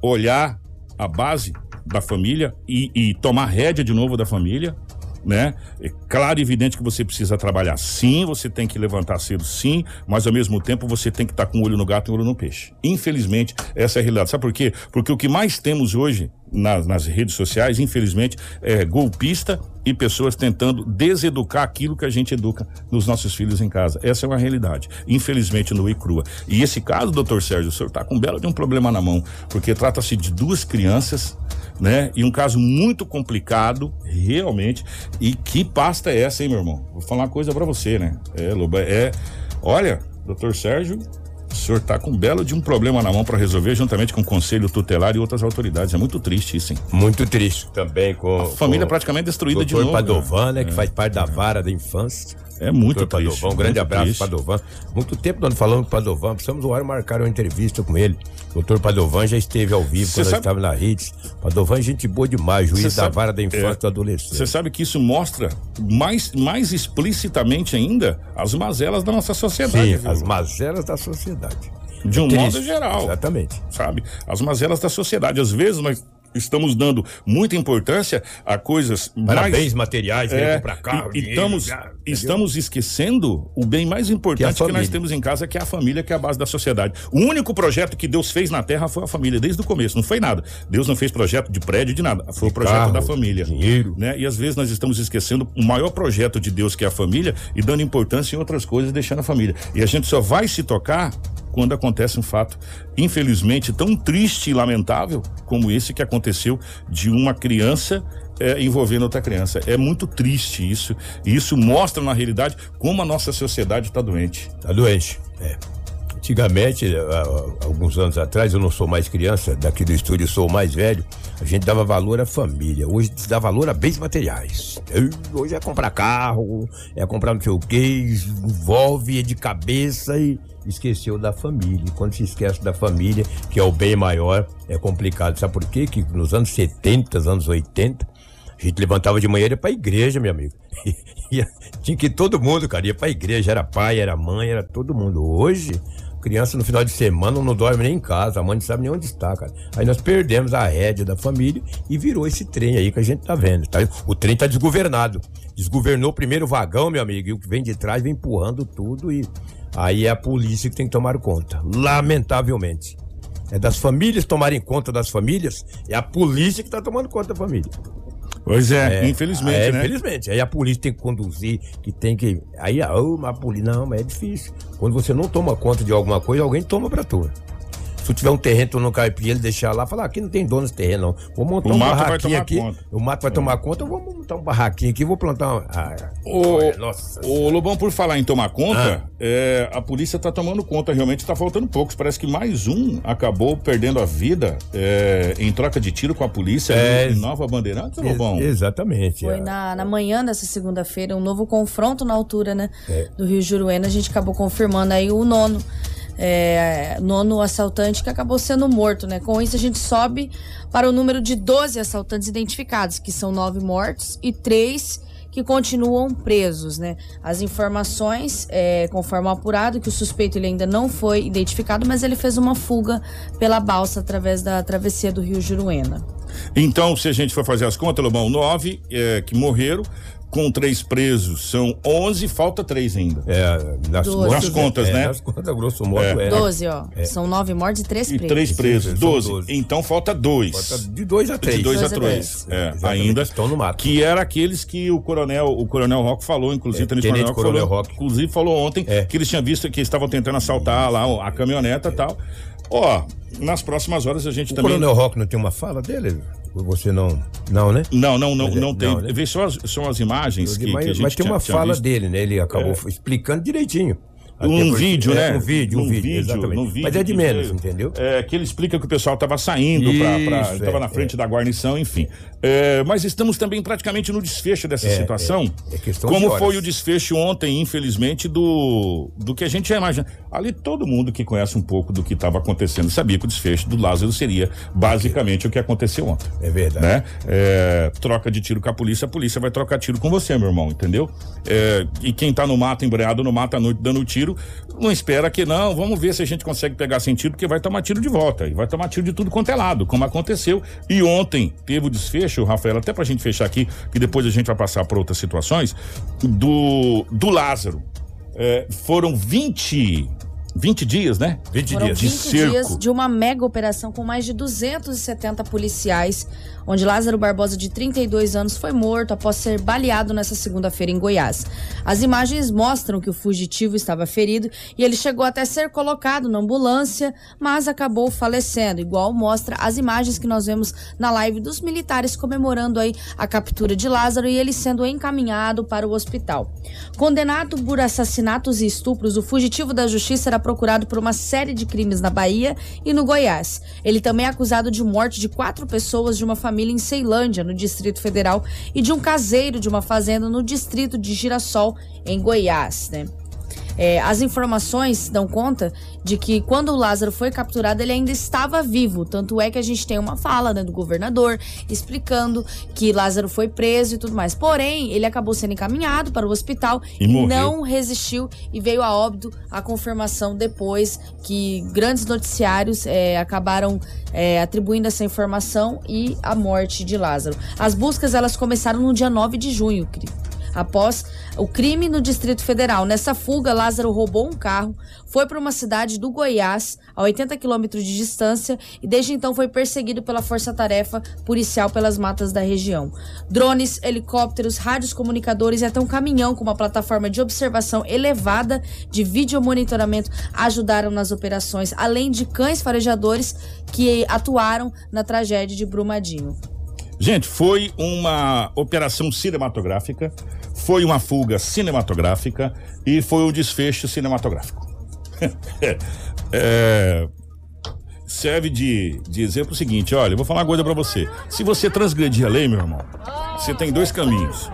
olhar a base da família e, e tomar rédea de novo da família, né? É claro e evidente que você precisa trabalhar sim, você tem que levantar cedo sim, mas ao mesmo tempo você tem que estar com um olho no gato e um olho no peixe. Infelizmente, essa é a realidade. Sabe por quê? Porque o que mais temos hoje nas, nas redes sociais, infelizmente, é golpista e pessoas tentando deseducar aquilo que a gente educa nos nossos filhos em casa. Essa é uma realidade. Infelizmente, nua e crua. E esse caso, doutor Sérgio, o senhor está com um belo de um problema na mão, porque trata-se de duas crianças, né? E um caso muito complicado, realmente. E que pasta é essa, hein, meu irmão? Vou falar uma coisa para você, né? É, Loba, é. Olha, doutor Sérgio, O senhor tá com um belo de um problema na mão para resolver, juntamente com o conselho tutelar e outras autoridades. É muito triste isso, hein? Muito triste também com. A família com praticamente destruída de novo. Padovan, né? É. Que faz parte da vara da infância. É muito Doutor triste. Padovan, um grande abraço, triste. Padovan. Muito tempo nós falando com o Padovan, precisamos hora marcar uma entrevista com ele. Doutor Padovan já esteve ao vivo Cê quando sabe- estávamos na rede. Padovan é gente boa demais, juiz Cê da sabe- vara da infância é, e do adolescente. Você sabe que isso mostra mais, mais explicitamente ainda as mazelas da nossa sociedade. Sim, viu? as mazelas da sociedade. De um Triste. modo geral. Exatamente. sabe? As mazelas da sociedade. Às vezes nós estamos dando muita importância a coisas Parabéns mais... materiais, É, comprar carro, e- dinheiro, estamos, entendeu? estamos esquecendo o bem mais importante Que é que, nós temos em casa, que é a família, que é a base da sociedade. O único projeto que Deus fez na terra foi a família, desde o começo, não foi nada. Deus não fez projeto de prédio, de nada. Foi o projeto carro, da família. dinheiro. Né? E às vezes nós estamos esquecendo o maior projeto de Deus, que é a família, e dando importância em outras coisas, deixando a família. E a gente só vai se tocar quando acontece um fato, infelizmente, tão triste e lamentável como esse que aconteceu de uma criança eh, envolvendo outra criança. É muito triste isso. E isso mostra, na realidade, como a nossa sociedade está doente. Tá doente. É. Antigamente, há alguns anos atrás, eu não sou mais criança, daqui do estúdio sou mais velho, a gente dava valor à família. Hoje dá valor a bens materiais. Hoje é comprar carro, é comprar não sei o que, envolve é de cabeça e esqueceu da família. E quando se esquece da família, que é o bem maior, é complicado. Sabe por quê? Que nos anos 70, anos 80, a gente levantava de manhã e ia pra igreja, meu amigo. Tinha que ir todo mundo, cara, ia pra igreja, era pai, era mãe, era todo mundo. Hoje, criança no final de semana não dorme nem em casa, a mãe não sabe nem onde está, cara. Aí nós perdemos a rédea da família e virou esse trem aí que a gente tá vendo. Tá? O trem tá desgovernado. Desgovernou o primeiro vagão, meu amigo, e o que vem de trás vem empurrando tudo e aí é a polícia que tem que tomar conta. Lamentavelmente. É das famílias tomarem conta das famílias, é a polícia que tá tomando conta da família. Pois é, infelizmente, é, né? Infelizmente. Aí a polícia tem que conduzir, que tem que. Aí, mas a polícia. Não, mas é difícil. Quando você não toma conta de alguma coisa, alguém toma pra tu. Se tu tiver um terreno, tu não cai pra ele deixar lá, falar, aqui não tem dono desse terreno, não. Vou montar O um mato vai barraquinho tomar aqui. conta. O mato vai tomar conta, eu vou montar um barraquinho aqui, vou plantar uma. Ah, Ô, olha, nossa. ô, Lobão, por falar em tomar conta, Ah. é, a polícia tá tomando conta, realmente tá faltando poucos. Parece que mais um acabou perdendo a vida é, em troca de tiro com a polícia É, em Nova Bandeirantes, Lobão. Ex- exatamente. Foi é. na, na manhã dessa segunda-feira, um novo confronto na altura, né? É. Do Rio Juruena. A gente acabou confirmando aí o nono. É, nono assaltante que acabou sendo morto, né? Com isso, a gente sobe para o número de 12 assaltantes identificados, que são nove mortos e três que continuam presos, né? As informações, é, conforme apurado, que o suspeito ele ainda não foi identificado, mas ele fez uma fuga pela balsa através da travessia do Rio Juruena. Então, se a gente for fazer as contas, Lobão, nove é, que morreram, com três presos, são onze, falta três ainda. É, nas, Doze. Nas contas, é, né? Nas contas, grosso modo, É. é. 12, ó. São nove mortes e três E presos. três presos, São doze. doze. Então falta dois. Bota De dois a três. De dois, Dois a a três. três. É, Exatamente, ainda. estão no mato. Que era aqueles que o coronel, o coronel Rock falou, inclusive, É, Tenente Tenente Coronel, Coronel falou, Roque. inclusive falou ontem É. que eles tinham visto que estavam tentando assaltar lá a caminhoneta e tal. Ó, nas próximas horas a gente O também. Coronel Rock não tem uma fala dele? Você não. Não, né? Não, não, não, Mas é- não tem. não, né? Vê só as, são as imagens que, mas, que a gente mas tem tinha- uma tinha fala visto. dele, né? Ele acabou explicando direitinho. Até Um vídeo, é, né? Um vídeo, um Num vídeo, exatamente. num vídeo mas é de menos, entendeu? É, que ele explica que o pessoal estava saindo Ele estava é, na frente da guarnição, enfim. É, mas estamos também praticamente no desfecho dessa É, situação. é, é questão de como horas. foi o desfecho ontem, infelizmente, do, do que a gente já imagina. Ali todo mundo que conhece um pouco do que estava acontecendo sabia que o desfecho do Lázaro seria basicamente o que aconteceu ontem. É verdade. Né? É, troca de tiro com a polícia, a polícia vai trocar tiro com você, meu irmão, entendeu? É, e quem tá no mato, embreado no mato à noite dando tiro, não espera que não, vamos ver se a gente consegue pegar sem tiro, porque vai tomar tiro de volta. E vai tomar tiro de tudo quanto é lado, como aconteceu. E ontem teve o desfecho, Rafael, até pra gente fechar aqui, que depois a gente vai passar por outras situações, do, do Lázaro. É, foram 20, 20 dias, né? 20 Foram dias. 20 de cerco. dias de uma mega operação com mais de 270 policiais onde Lázaro Barbosa, de 32 anos, foi morto após ser baleado nessa segunda-feira em Goiás. As imagens mostram que o fugitivo estava ferido e ele chegou até ser colocado na ambulância, mas acabou falecendo, igual mostra as imagens que nós vemos na live dos militares comemorando aí a captura de Lázaro e ele sendo encaminhado para o hospital. Condenado por assassinatos e estupros, o fugitivo da justiça era procurado por uma série de crimes na Bahia e no Goiás. Ele também é acusado de morte de quatro pessoas de uma família em Ceilândia, no Distrito Federal, e de um caseiro de uma fazenda no distrito de Girassol, em Goiás, né? É, as informações dão conta de que quando o Lázaro foi capturado, ele ainda estava vivo. Tanto é que a gente tem uma fala né, do governador explicando que Lázaro foi preso e tudo mais. Porém, ele acabou sendo encaminhado para o hospital e, e não resistiu e veio a óbito a confirmação depois que grandes noticiários é, acabaram é, atribuindo essa informação e a morte de Lázaro. As buscas elas começaram no dia 9 de junho, após o crime no Distrito Federal. Nessa fuga, Lázaro roubou um carro, foi para uma cidade do Goiás, a 80 quilômetros de distância, e desde então foi perseguido pela força-tarefa policial pelas matas da região. Drones, helicópteros, rádios comunicadores e até um caminhão com uma plataforma de observação elevada de videomonitoramento ajudaram nas operações, além de cães farejadores que atuaram na tragédia de Brumadinho. Gente, foi uma operação cinematográfica foi uma fuga cinematográfica e foi um desfecho cinematográfico. é, serve de, de exemplo o seguinte: olha, eu vou falar uma coisa para você. Se você transgredir a lei, meu irmão, você tem dois caminhos.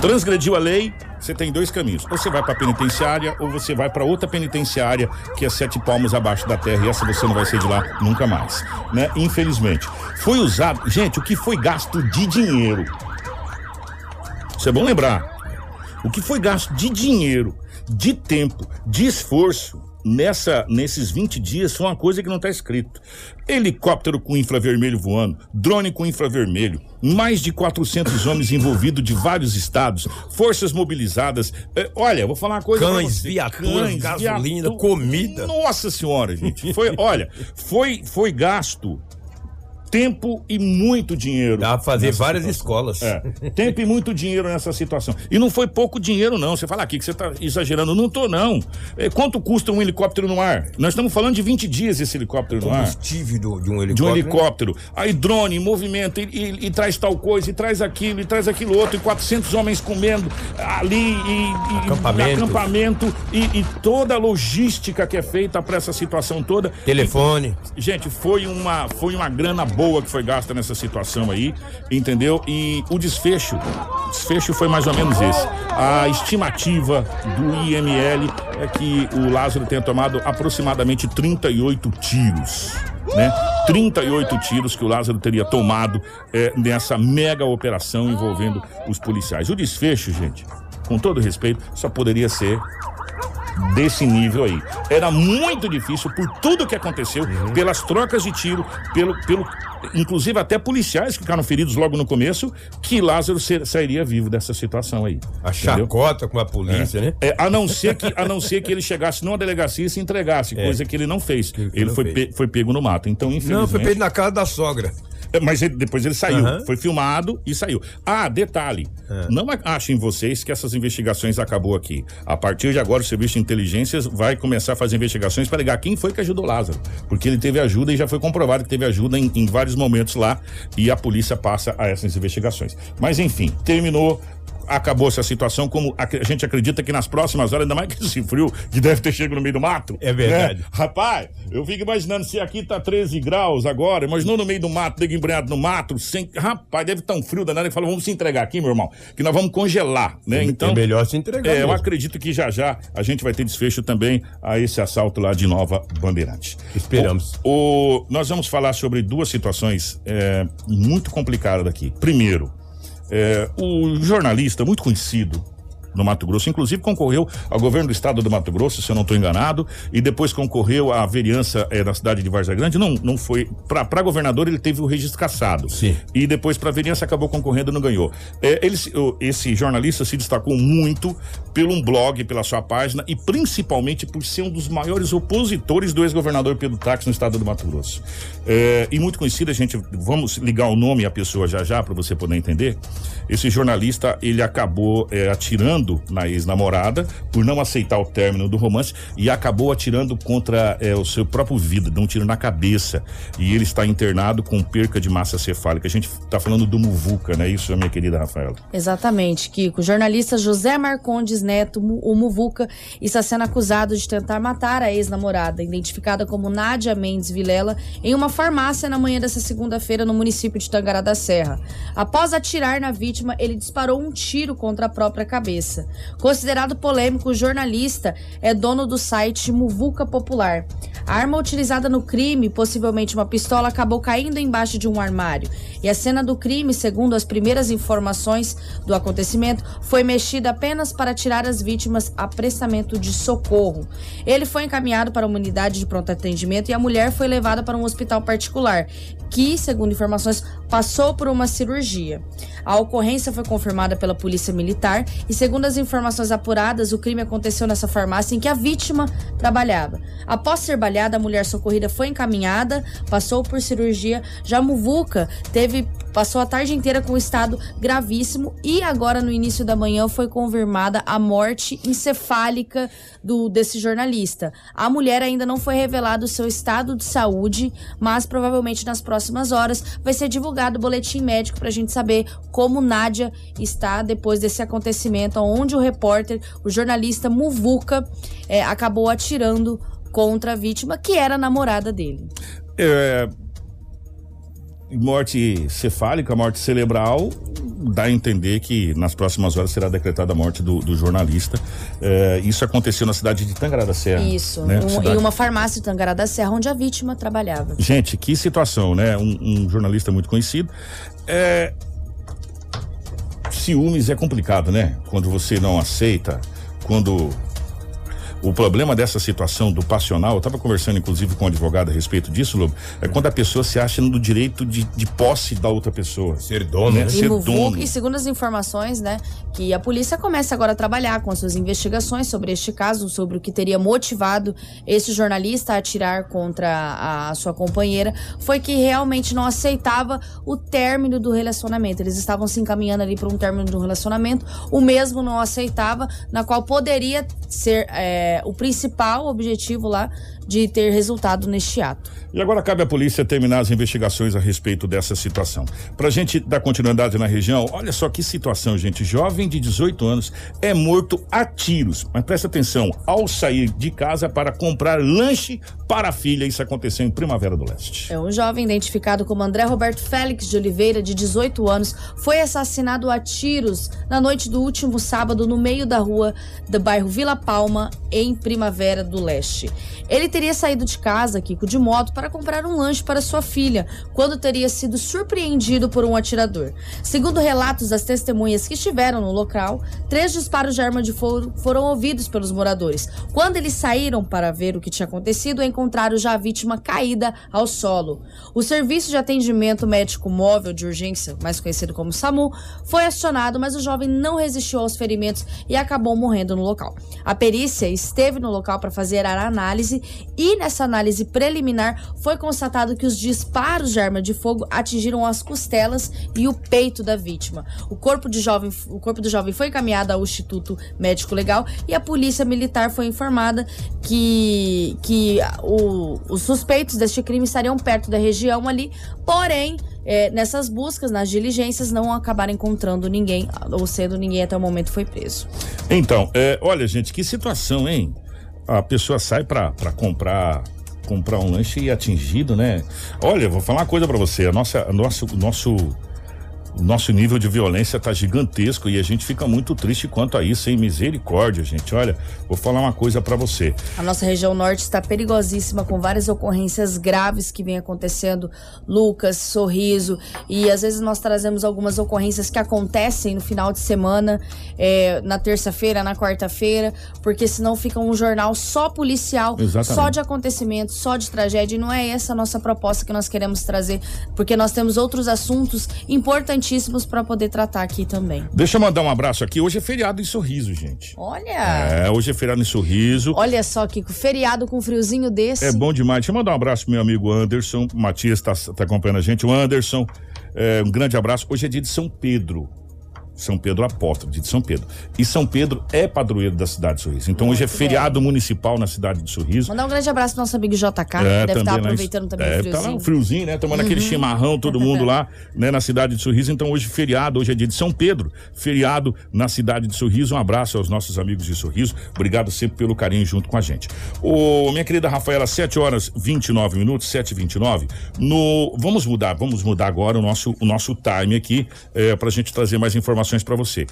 Transgrediu a lei, você tem dois caminhos. Ou você vai para penitenciária ou você vai para outra penitenciária que é sete palmos abaixo da terra e essa você não vai sair de lá nunca mais, né? Infelizmente. Foi usado, gente, o que foi gasto de dinheiro isso é bom lembrar. O que foi gasto de dinheiro, de tempo, de esforço nessa nesses 20 dias foi uma coisa que não está escrito. Helicóptero com infravermelho voando, drone com infravermelho, mais de 400 homens envolvidos de vários estados, forças mobilizadas. É, olha, vou falar uma coisa Cães, viaturas, gasolina, viatu... comida. Nossa senhora, gente. Foi, olha, foi foi gasto tempo e muito dinheiro. Dá pra fazer várias situação. escolas. É, tempo e muito dinheiro nessa situação. E não foi pouco dinheiro, não. Você fala aqui que você tá exagerando. Não tô, não. É, quanto custa um helicóptero no ar? Nós estamos falando de 20 dias esse helicóptero no ar. Combustível de um helicóptero. De um helicóptero. Aí drone, movimento, e, e, e, traz tal coisa, e traz aquilo, e traz aquilo outro, e 400 homens comendo ali, e, acampamento, acampamento e, e toda a logística que é feita para essa situação toda. Telefone. gente, foi uma, foi uma grana boa boa que foi gasta nessa situação aí, entendeu? E o desfecho, o desfecho foi mais ou menos esse. A estimativa do IML é que o Lázaro tenha tomado aproximadamente 38 tiros. Né? 38 tiros que o Lázaro teria tomado é, nessa mega operação envolvendo os policiais. O desfecho, gente, com todo respeito, só poderia ser desse nível aí. Era muito difícil por tudo que aconteceu, uhum. pelas trocas de tiro, pelo, pelo inclusive até policiais que ficaram feridos logo no começo, que Lázaro ser, sairia vivo dessa situação aí. A entendeu? chacota com a polícia, é. né? É, a não ser que a não ser que ele chegasse numa delegacia e se entregasse, é. coisa que ele não fez. Que ele não foi. Pe, foi pego no mato. Então, infelizmente. Não, foi pego na casa da sogra. É, mas ele, depois ele saiu, uhum. foi filmado e saiu. Ah, detalhe, uhum. não achem vocês que essas investigações acabou aqui. A partir de agora o serviço de inteligências vai começar a fazer investigações para ligar quem foi que ajudou Lázaro, porque ele teve ajuda e já foi comprovado que teve ajuda em, em vários momentos lá e a polícia passa a essas investigações. Mas enfim, terminou acabou essa situação, como a, a, gente acredita que nas próximas horas, ainda mais que esse frio que deve ter chegado no meio do mato. É verdade. Né? Rapaz, eu fico imaginando se aqui tá 13 graus agora, imaginou no meio do mato, nego embrenhado no mato, sem, rapaz, deve estar tá um frio danado. Ele falou, vamos se entregar aqui, meu irmão, que nós vamos congelar, né? É, então. É melhor se entregar. É, mesmo. eu acredito que já já a gente vai ter desfecho também a esse assalto lá de Nova Bandeirante. Esperamos. O, o nós vamos falar sobre duas situações é, muito complicadas aqui. Primeiro, é, o jornalista muito conhecido, no Mato Grosso. Inclusive concorreu ao governo do estado do Mato Grosso, se eu não estou enganado, e depois concorreu à vereança eh, da cidade de Varza Grande. Não, não foi. Para governador ele teve o registro cassado. Sim. E depois para vereança acabou concorrendo e não ganhou. É, ele, esse jornalista se destacou muito pelo um blog, pela sua página e principalmente por ser um dos maiores opositores do ex-governador Pedro Tax no estado do Mato Grosso. É, e muito conhecido, a gente vamos ligar o nome a pessoa já já para você poder entender. Esse jornalista ele acabou é, atirando na ex-namorada por não aceitar o término do romance e acabou atirando contra é, o seu próprio vida, deu um tiro na cabeça e ele está internado com perca de massa cefálica. A gente está falando do Muvuca, né? Isso, minha querida Rafaela. Exatamente, Kiko. O jornalista José Marcondes Neto, o Muvuca, está sendo acusado de tentar matar a ex-namorada, identificada como Nádia Mendes Vilela, em uma farmácia na manhã dessa segunda-feira no município de Tangará da Serra. Após atirar na vítima, ele disparou um tiro contra a própria cabeça. Considerado polêmico, o jornalista é dono do site Muvuca Popular. A arma utilizada no crime, possivelmente uma pistola, acabou caindo embaixo de um armário. E a cena do crime, segundo as primeiras informações do acontecimento, foi mexida apenas para tirar as vítimas a prestamento de socorro. Ele foi encaminhado para uma unidade de pronto atendimento e a mulher foi levada para um hospital particular, que, segundo informações, passou por uma cirurgia. A ocorrência foi confirmada pela Polícia Militar e, segundo as informações apuradas, o crime aconteceu nessa farmácia em que a vítima trabalhava. Após ser baleada, a mulher socorrida foi encaminhada, passou por cirurgia. Já Muvuca teve passou a tarde inteira com um estado gravíssimo e agora no início da manhã foi confirmada a morte encefálica do desse jornalista. A mulher ainda não foi revelado o seu estado de saúde, mas provavelmente nas próximas horas vai ser divulgado o boletim médico para a gente saber como Nádia está depois desse acontecimento, onde o repórter, o jornalista Muvuca, é, acabou atirando contra a vítima, que era a namorada dele. É, morte cefálica, morte cerebral, dá a entender que nas próximas horas será decretada a morte do, do jornalista. É, isso aconteceu na cidade de Tangará da Serra. Isso, né? um, cidade... em uma farmácia de Tangará da Serra, onde a vítima trabalhava. Gente, que situação, né? Um, um jornalista muito conhecido. É, ciúmes é complicado, né? Quando você não aceita, quando o problema dessa situação do passional, eu estava conversando inclusive com um advogado a respeito disso, Lobo, é quando a pessoa se acha no direito de, de posse da outra pessoa. Ser dono, né? E, Ser dono. e segundo as informações, né, que a polícia começa agora a trabalhar com as suas investigações sobre este caso, sobre o que teria motivado esse jornalista a atirar contra a, a sua companheira, foi que realmente não aceitava o término do relacionamento. Eles estavam se encaminhando ali para um término do relacionamento, o mesmo não aceitava, na qual poderia ser. É, é, o principal objetivo lá de ter resultado neste ato. E agora cabe à polícia terminar as investigações a respeito dessa situação. Para a gente dar continuidade na região, olha só que situação, gente. Jovem de 18 anos é morto a tiros. Mas presta atenção, ao sair de casa para comprar lanche para a filha, isso aconteceu em Primavera do Leste. É um jovem identificado como André Roberto Félix de Oliveira, de 18 anos, foi assassinado a tiros na noite do último sábado no meio da rua do bairro Vila Palma, em Primavera do Leste. Ele teria saído de casa, Kiko, de moto para comprar um lanche para sua filha, quando teria sido surpreendido por um atirador. Segundo relatos das testemunhas que estiveram no local, três disparos de arma de fogo foram ouvidos pelos moradores. Quando eles saíram para ver o que tinha acontecido, encontraram já a vítima caída ao solo. O serviço de atendimento médico móvel de urgência, mais conhecido como SAMU, foi acionado, mas o jovem não resistiu aos ferimentos e acabou morrendo no local. A perícia esteve no local para fazer a análise e nessa análise preliminar foi constatado que os disparos de arma de fogo atingiram as costelas e o peito da vítima. O corpo, de jovem, o corpo do jovem foi encaminhado ao Instituto Médico Legal e a Polícia Militar foi informada que, que o, os suspeitos deste crime estariam perto da região ali, porém é, nessas buscas, nas diligências, não acabaram encontrando ninguém, ou sendo ninguém até o momento foi preso. Então, é, olha, gente, que situação, hein? A pessoa sai para comprar comprar um lanche e atingido, né? Olha, vou falar uma coisa para você. A nossa, nosso, nosso O nosso nível de violência está gigantesco e a gente fica muito triste quanto a isso, sem misericórdia, gente. Olha, vou falar uma coisa para você. A nossa região norte está perigosíssima com várias ocorrências graves que vem acontecendo, Lucas, Sorriso, e às vezes nós trazemos algumas ocorrências que acontecem no final de semana, é, na terça-feira, na quarta-feira, porque senão fica um jornal só policial, Exatamente. só de acontecimentos, só de tragédia, e não é essa a nossa proposta que nós queremos trazer, porque nós temos outros assuntos importantíssimos importantíssimos para poder tratar aqui também. Deixa eu mandar um abraço aqui. Hoje é feriado em Sorriso, gente. Olha! É, hoje é feriado em Sorriso. Olha só, Kiko, feriado com um friozinho desse. É bom demais. Deixa eu mandar um abraço pro meu amigo Anderson. O Matias tá, tá acompanhando a gente. O Anderson, é, um grande abraço. Hoje é dia de São Pedro. São Pedro Apóstolo, de São Pedro. E São Pedro é padroeiro da cidade de Sorriso. Então Muito hoje é feriado bem. municipal na cidade de Sorriso. Mandar um grande abraço pro nosso amigo JK, é, que deve estar tá aproveitando também é, o friozinho. Tá lá o friozinho, né? Tomando uhum. aquele chimarrão, todo mundo lá, né, na cidade de Sorriso. Então hoje feriado, hoje é dia de São Pedro, feriado na cidade de Sorriso. Um abraço aos nossos amigos de Sorriso. Obrigado sempre pelo carinho junto com a gente. O, minha querida Rafaela, 7 horas 29 minutos, 7 e 29 no Vamos mudar, vamos mudar agora o nosso, o nosso time aqui, é, pra gente trazer mais informações para você.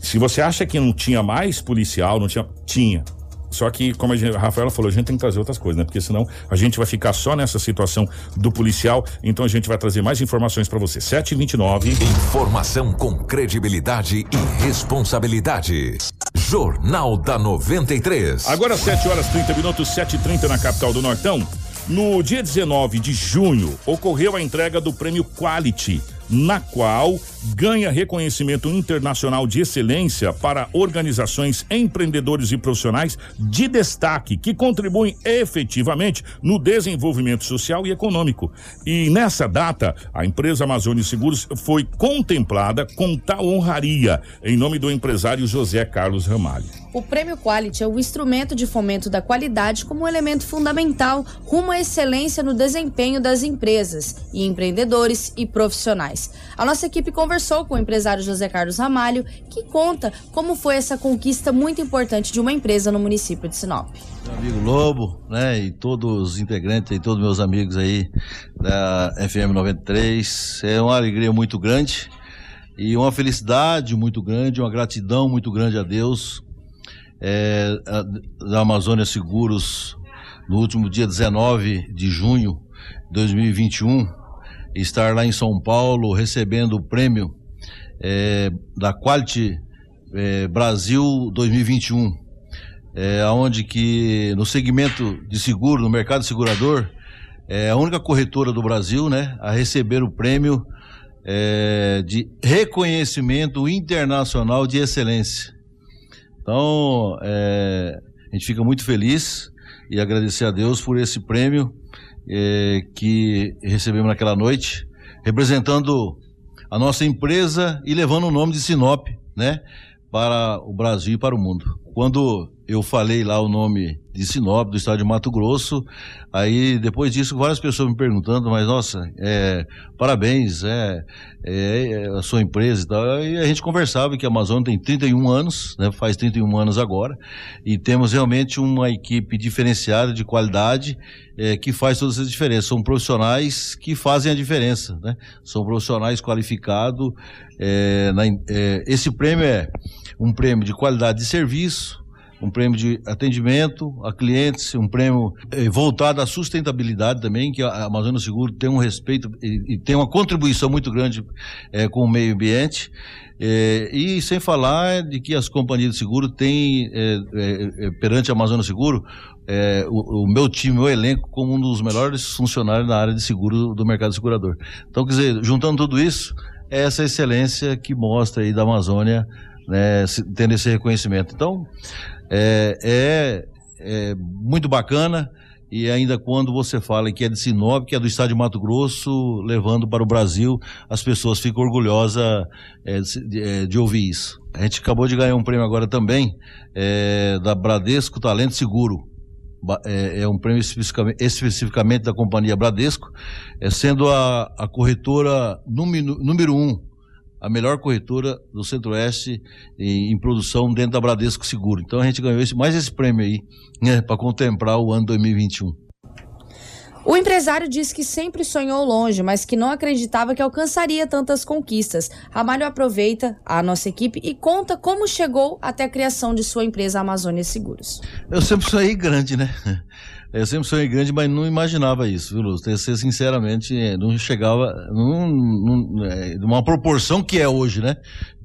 Se você acha que não tinha mais policial, não tinha. Tinha. Só que, como a, gente, a Rafaela falou, a gente tem que trazer outras coisas, né? Porque senão a gente vai ficar só nessa situação do policial. Então a gente vai trazer mais informações para você. 729. Informação com credibilidade e responsabilidade. Jornal da 93. Agora 7 horas 30 minutos, 7h30 na capital do Nortão. No dia 19 de junho, ocorreu a entrega do prêmio Quality na qual ganha reconhecimento internacional de excelência para organizações, empreendedores e profissionais de destaque que contribuem efetivamente no desenvolvimento social e econômico. E nessa data, a empresa Amazônia Seguros foi contemplada com tal honraria, em nome do empresário José Carlos Ramalho. O Prêmio Quality é o instrumento de fomento da qualidade como elemento fundamental rumo à excelência no desempenho das empresas e empreendedores e profissionais. A nossa equipe conversou com o empresário José Carlos Ramalho, que conta como foi essa conquista muito importante de uma empresa no município de Sinop. Meu amigo Lobo, né, e todos os integrantes e todos meus amigos aí da FM 93, é uma alegria muito grande e uma felicidade muito grande, uma gratidão muito grande a Deus é, da Amazônia Seguros no último dia 19 de junho de 2021, estar lá em São Paulo recebendo o prêmio é, da Quality é, Brasil 2021, é, onde que no segmento de seguro, no mercado segurador, é a única corretora do Brasil, né, a receber o prêmio é, de reconhecimento internacional de excelência. Então, é, a gente fica muito feliz e agradecer a Deus por esse prêmio é, que recebemos naquela noite, representando a nossa empresa e levando o nome de Sinop, né, para o Brasil e para o mundo. Quando eu falei lá o nome de Sinop, do estado de Mato Grosso. Aí, depois disso, várias pessoas me perguntando, mas nossa, é, parabéns, é, é, é, a sua empresa e tal. E a gente conversava que a Amazônia tem 31 anos, né, faz 31 anos agora, e temos realmente uma equipe diferenciada de qualidade é, que faz todas as diferenças. São profissionais que fazem a diferença, né? São profissionais qualificados. É, é, esse prêmio é um prêmio de qualidade de serviço, um prêmio de atendimento a clientes, um prêmio eh, voltado à sustentabilidade também, que a Amazônia Seguro tem um respeito e, tem uma contribuição muito grande eh, com o meio ambiente. Eh, e sem falar de que as companhias de seguro têm, perante a Amazônia Seguro, o, o, meu time, o meu elenco, como um dos melhores funcionários na área de seguro do mercado segurador. Então, quer dizer, juntando tudo isso, é essa excelência que mostra aí da Amazônia né, tendo esse reconhecimento. Então, é, é, é muito bacana e ainda quando você fala que é de Sinop, que é do estado de Mato Grosso, levando para o Brasil, as pessoas ficam orgulhosas é, de, é, de, ouvir isso. A gente acabou de ganhar um prêmio agora também é, da Bradesco Talento Seguro. É, é, um prêmio especificamente, especificamente, da companhia Bradesco, sendo a, a corretora número, número um a melhor corretora do Centro-Oeste em, em, produção dentro da Bradesco Seguro. Então a gente ganhou esse, mais esse prêmio aí, né, para contemplar o ano 2021. O empresário diz que sempre sonhou longe, mas que não acreditava que alcançaria tantas conquistas. Ramalho aproveita a nossa equipe e conta como chegou até a criação de sua empresa Amazônia Seguros. Eu sempre sonhei grande, né? Eu sempre sonhei grande, mas não imaginava isso, viu, Lúcio? Ser sinceramente, não chegava num, num, é, numa proporção que é hoje, né?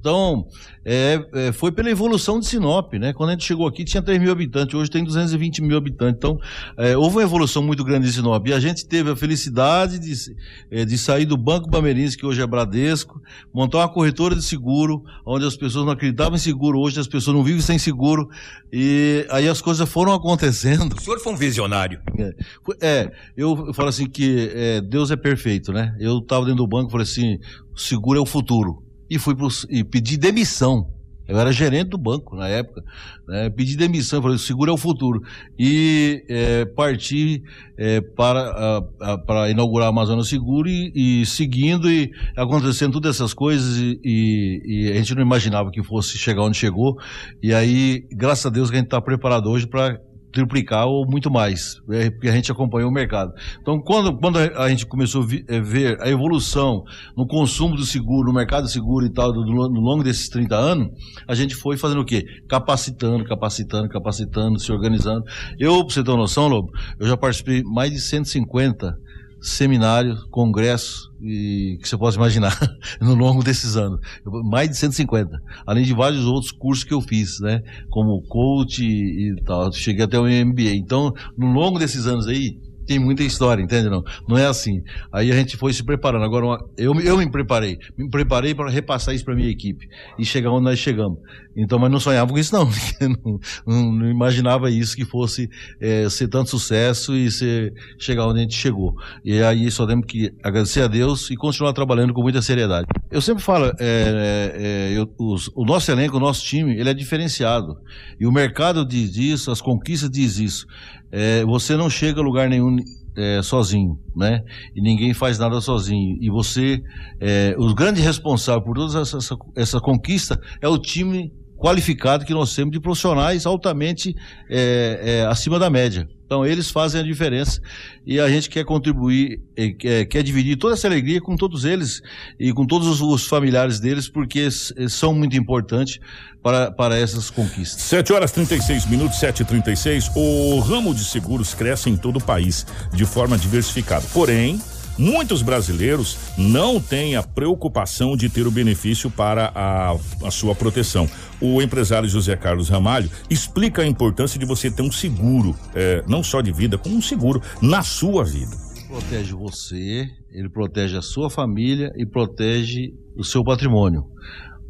Então, é, é, foi pela evolução de Sinop, né? Quando a gente chegou aqui tinha 3 mil habitantes, hoje tem 220 mil habitantes. Então, é, houve uma evolução muito grande em Sinop. E a gente teve a felicidade de, é, de sair do Banco Bamerinse, que hoje é Bradesco, montar uma corretora de seguro, onde as pessoas não acreditavam em seguro, hoje as pessoas não vivem sem seguro. E aí as coisas foram acontecendo. O senhor foi um visionário. É, é eu, eu falo assim que é, Deus é perfeito, né? Eu estava dentro do banco e falei assim: seguro é o futuro e fui pro, e pedi demissão. Eu era gerente do banco na época. Né? Pedi demissão, falei, segura é o futuro. E é, parti é, para, para inaugurar a Amazônia Seguro e, e, seguindo e acontecendo todas essas coisas e, e, e, a gente não imaginava que fosse chegar onde chegou. E aí, graças a Deus que a gente está preparado hoje para triplicar ou muito mais, é, porque a gente acompanhou o mercado. Então, quando, quando a gente começou a é, ver a evolução no consumo do seguro, no mercado seguro e tal, do, no longo desses 30 anos, a gente foi fazendo o quê? Capacitando, capacitando, capacitando, se organizando. Eu, para você ter uma noção, Lobo, eu já participei mais de 150 seminários, congressos e que você possa imaginar no longo desses anos, mais de 150, além de vários outros cursos que eu fiz, né, como coach e tal, cheguei até o MBA. Então, no longo desses anos aí, tem muita história, entende? Não, não é assim. Aí a gente foi se preparando. Agora, uma, eu, eu me preparei. Me preparei para repassar isso para minha equipe e chegar onde nós chegamos. Então, mas não sonhava com isso, não. não, não, imaginava isso que fosse é, ser tanto sucesso e ser, chegar onde a gente chegou. E aí só temos que agradecer a Deus e continuar trabalhando com muita seriedade. Eu sempre falo, é, é, eu, os, o nosso elenco, o nosso time, ele é diferenciado. E o mercado diz isso, as conquistas diz isso é, você não chega a lugar nenhum é, sozinho, né? E ninguém faz nada sozinho. E você, é, o grande responsável por toda essa, essa, essa conquista é o time qualificado que nós temos de profissionais altamente é, é, acima da média. Então, eles fazem a diferença e a gente quer contribuir, quer, quer, dividir toda essa alegria com todos eles e com todos os familiares deles, porque são muito importantes para, para essas conquistas. 7 horas 36 minutos, 7 e 36 O ramo de seguros cresce em todo o país de forma diversificada. Porém, Muitos brasileiros não têm a preocupação de ter o benefício para a, a sua proteção. O empresário José Carlos Ramalho explica a importância de você ter um seguro, é, não só de vida, como um seguro na sua vida. Protege você, ele protege a sua família e protege o seu patrimônio.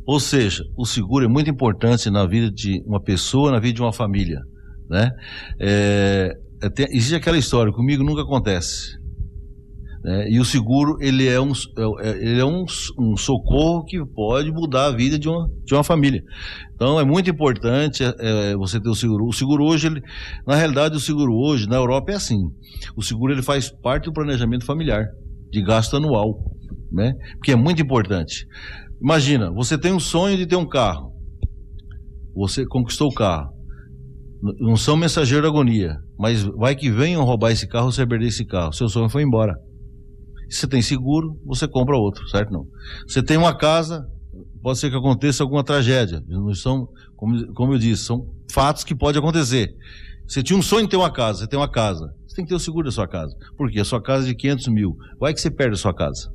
Ou seja, o seguro é muito importante na vida de uma pessoa, na vida de uma família, né? É, é, tem, existe aquela história, comigo nunca acontece. Né? E o seguro ele é, um, é, é, ele é um, um, socorro que pode mudar a vida de uma, de uma família. Então é muito importante é, é, você ter o seguro. O seguro hoje, ele, na realidade, o seguro hoje na Europa é assim. O seguro ele faz parte do planejamento familiar de gasto anual, né? Porque é muito importante. Imagina, você tem um sonho de ter um carro. Você conquistou o carro. Não são mensageiro da agonia, mas vai que venham roubar esse carro, você perder esse carro. Seu sonho foi embora. Você tem seguro, você compra outro, certo? Não. Você tem uma casa, pode ser que aconteça alguma tragédia. Não são, como, como eu disse, são fatos que podem acontecer. Você tinha um sonho de ter uma casa, você tem uma casa. Você tem que ter o seguro da sua casa. Por quê? A sua casa é de 500 mil. Vai que você perde a sua casa.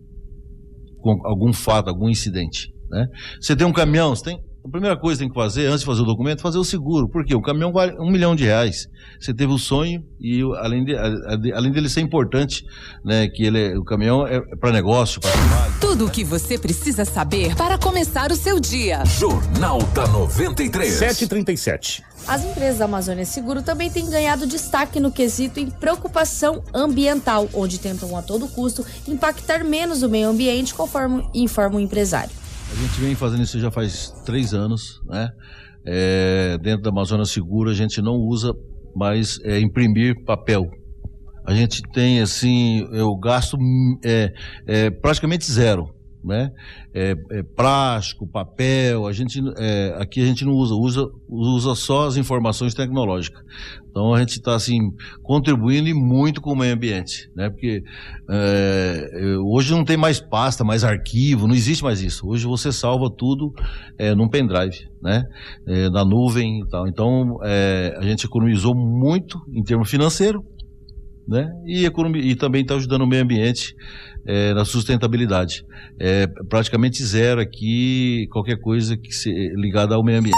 Com algum fato, algum incidente. Né? Você tem um caminhão, você tem a primeira coisa que tem que fazer, antes de fazer o documento, é fazer o seguro. Por quê? O caminhão vale um milhão de reais. Você teve o sonho e além, de, além dele ser importante, né, que ele é, o caminhão é para negócio, para trabalho. Tudo o que você precisa saber para começar o seu dia. Jornal da 93. 737. As empresas da Amazônia Seguro também têm ganhado destaque no quesito em preocupação ambiental, onde tentam a todo custo impactar menos o meio ambiente, conforme informa o empresário. A gente vem fazendo isso já faz três anos, né? É, dentro da Amazônia Segura a gente não usa mais é, imprimir papel. A gente tem assim, eu gasto é, é, praticamente zero. Né? É, é plástico, papel, a gente, é, aqui a gente não usa, usa, usa só as informações tecnológicas. Então a gente está assim contribuindo e muito com o meio ambiente, né? Porque é, hoje não tem mais pasta, mais arquivo, não existe mais isso. Hoje você salva tudo é, num pendrive, né? É, na nuvem e tal. Então é, a gente economizou muito em termos financeiro, né? E, e também está ajudando o meio ambiente é, na sustentabilidade. É praticamente zero aqui qualquer coisa que se, ligada ao meio ambiente.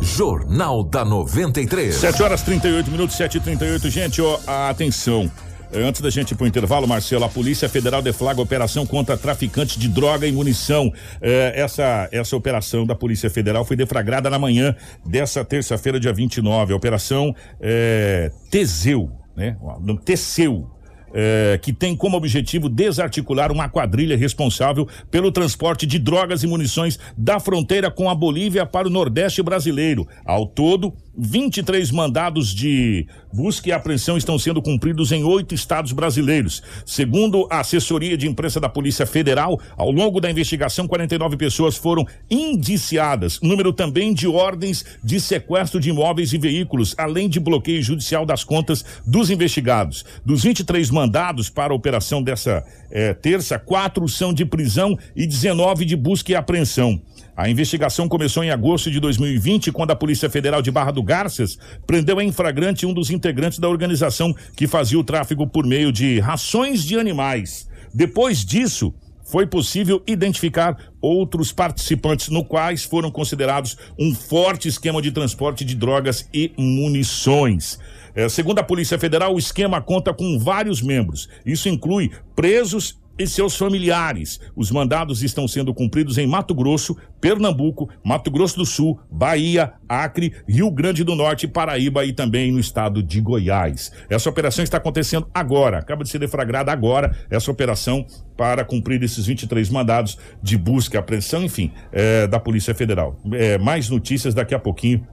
Jornal da 93. 7 horas 38 minutos, 7 e 38 Gente, ó, atenção. Antes da gente ir para o intervalo, Marcelo, a Polícia Federal deflaga operação contra traficantes de droga e munição. É, essa, essa operação da Polícia Federal foi deflagrada na manhã dessa terça-feira, dia 29. A operação é, Teseu, né? Teceu é, que tem como objetivo desarticular uma quadrilha responsável pelo transporte de drogas e munições da fronteira com a Bolívia para o Nordeste brasileiro. Ao todo, 23 mandados de busca e apreensão estão sendo cumpridos em oito estados brasileiros. Segundo a assessoria de imprensa da Polícia Federal, ao longo da investigação, 49 pessoas foram indiciadas. Número também de ordens de sequestro de imóveis e veículos, além de bloqueio judicial das contas dos investigados. Dos 23 mandados para a operação dessa eh, terça, quatro são de prisão e 19 de busca e apreensão. A investigação começou em agosto de 2020, quando a Polícia Federal de Barra do Garças prendeu em flagrante um dos integrantes da organização que fazia o tráfego por meio de rações de animais. Depois disso, foi possível identificar outros participantes, no quais foram considerados um forte esquema de transporte de drogas e munições. É, segundo a Polícia Federal, o esquema conta com vários membros. Isso inclui presos e seus familiares. Os mandados estão sendo cumpridos em Mato Grosso, Pernambuco, Mato Grosso do Sul, Bahia, Acre, Rio Grande do Norte, Paraíba e também no estado de Goiás. Essa operação está acontecendo agora, acaba de ser deflagrada agora essa operação para cumprir esses 23 mandados de busca, apreensão, enfim, é, da Polícia Federal. É, mais notícias daqui a pouquinho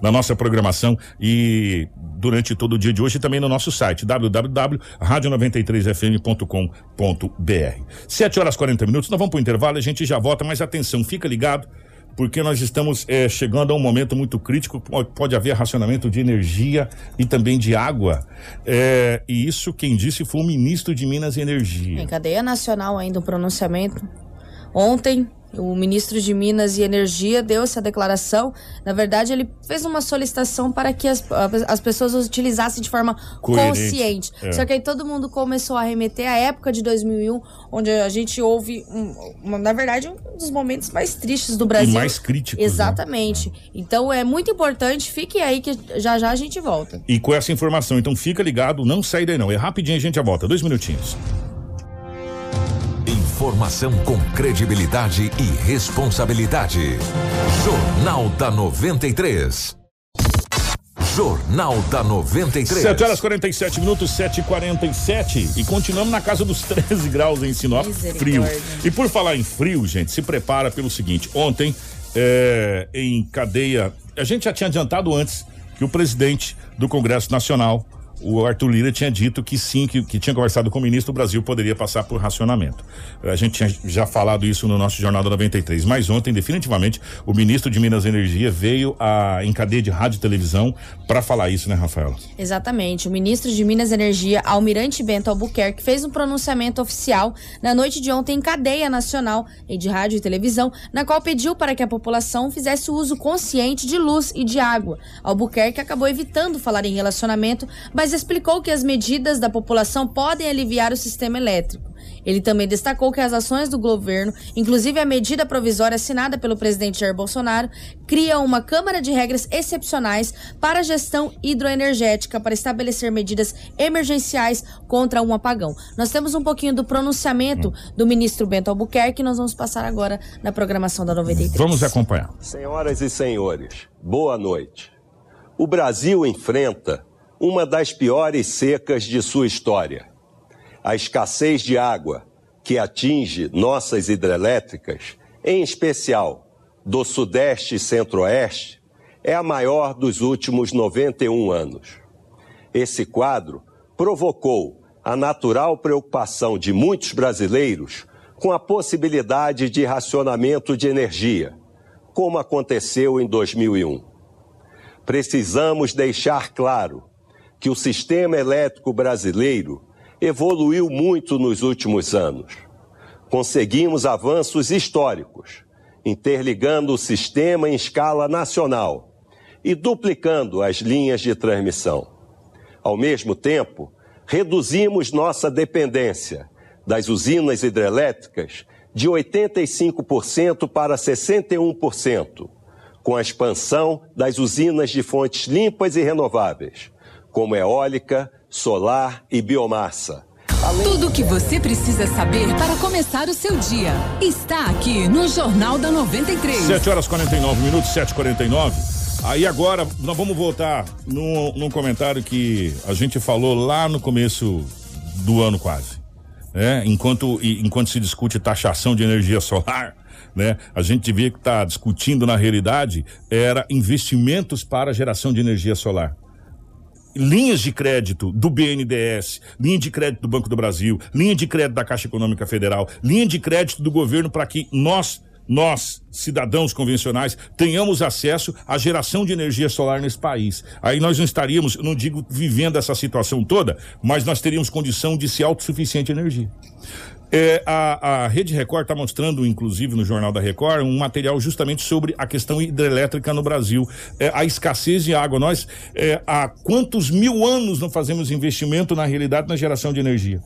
na nossa programação e durante todo o dia de hoje e também no nosso site www.radio93fm.com.br. 7 horas 40 minutos, nós vamos para o intervalo, a gente já volta, mas atenção, fica ligado porque nós estamos é, chegando a um momento muito crítico, pode haver racionamento de energia e também de água. É, e isso quem disse foi o ministro de Minas e Energia. Em cadeia nacional ainda o pronunciamento. Ontem, o ministro de Minas e Energia deu essa declaração. Na verdade, ele fez uma solicitação para que as, as pessoas utilizassem de forma Coerente. consciente. É. Só que aí todo mundo começou a remeter à época de 2001, onde a gente houve, um, uma, na verdade, um dos momentos mais tristes do Brasil. E mais críticos. Né? Exatamente. Né? Então é muito importante. Fique aí que já já a gente volta. E com essa informação, então fica ligado, não sai daí não. É rapidinho a gente já volta. Dois minutinhos. Informação com credibilidade e responsabilidade. Jornal da 93. Jornal da 93. 7 horas 47 minutos, 7 e 47 E continuamos na casa dos 13 graus em Sinop. Frio. E por falar em frio, gente, se prepara pelo seguinte: ontem, é, em cadeia. A gente já tinha adiantado antes que o presidente do Congresso Nacional, o Arthur Lira tinha dito que sim, que, que tinha conversado com o ministro, o Brasil poderia passar por racionamento. A gente tinha já falado isso no nosso Jornal da 93, mas ontem, definitivamente, o ministro de Minas e Energia veio a, em cadeia de rádio e televisão para falar isso, né, Rafaela? Exatamente. O ministro de Minas e Energia, Almirante Bento Albuquerque, fez um pronunciamento oficial na noite de ontem em cadeia nacional de rádio e televisão, na qual pediu para que a população fizesse uso consciente de luz e de água. Albuquerque acabou evitando falar em relacionamento, mas mas explicou que as medidas da população podem aliviar o sistema elétrico. Ele também destacou que as ações do governo, inclusive a medida provisória assinada pelo presidente Jair Bolsonaro, cria uma Câmara de Regras excepcionais para a gestão hidroenergética para estabelecer medidas emergenciais contra um apagão. Nós temos um pouquinho do pronunciamento do ministro Bento Albuquerque que nós vamos passar agora na programação da 93. Vamos acompanhar. Senhoras e senhores, boa noite. O Brasil enfrenta uma das piores secas de sua história. A escassez de água que atinge nossas hidrelétricas, em especial do Sudeste e Centro-Oeste, é a maior dos últimos 91 anos. Esse quadro provocou a natural preocupação de muitos brasileiros com a possibilidade de racionamento de energia, como aconteceu em 2001. Precisamos deixar claro que o sistema elétrico brasileiro evoluiu muito nos últimos anos. Conseguimos avanços históricos, interligando o sistema em escala nacional e duplicando as linhas de transmissão. Ao mesmo tempo, reduzimos nossa dependência das usinas hidrelétricas de 85% para 61%, com a expansão das usinas de fontes limpas e renováveis, como eólica, solar e biomassa. Tudo o que você precisa saber para começar o seu dia está aqui no Jornal da 93. 7 horas 49 minutos, 7h49. Aí agora nós vamos voltar num, num comentário que a gente falou lá no começo do ano quase. Né? Enquanto, enquanto se discute taxação de energia solar, né? A gente vê que está discutindo na realidade era investimentos para geração de energia solar linhas de crédito do BNDES, linha de crédito do Banco do Brasil, linha de crédito da Caixa Econômica Federal, linha de crédito do governo para que nós nós, cidadãos convencionais, tenhamos acesso à geração de energia solar nesse país. Aí nós não estaríamos, não digo vivendo essa situação toda, mas nós teríamos condição de ser autossuficiente em energia. É, a, a Rede Record está mostrando, inclusive no Jornal da Record, um material justamente sobre a questão hidrelétrica no Brasil. É, a escassez de água. Nós, é, há quantos mil anos não fazemos investimento na realidade na geração de energia?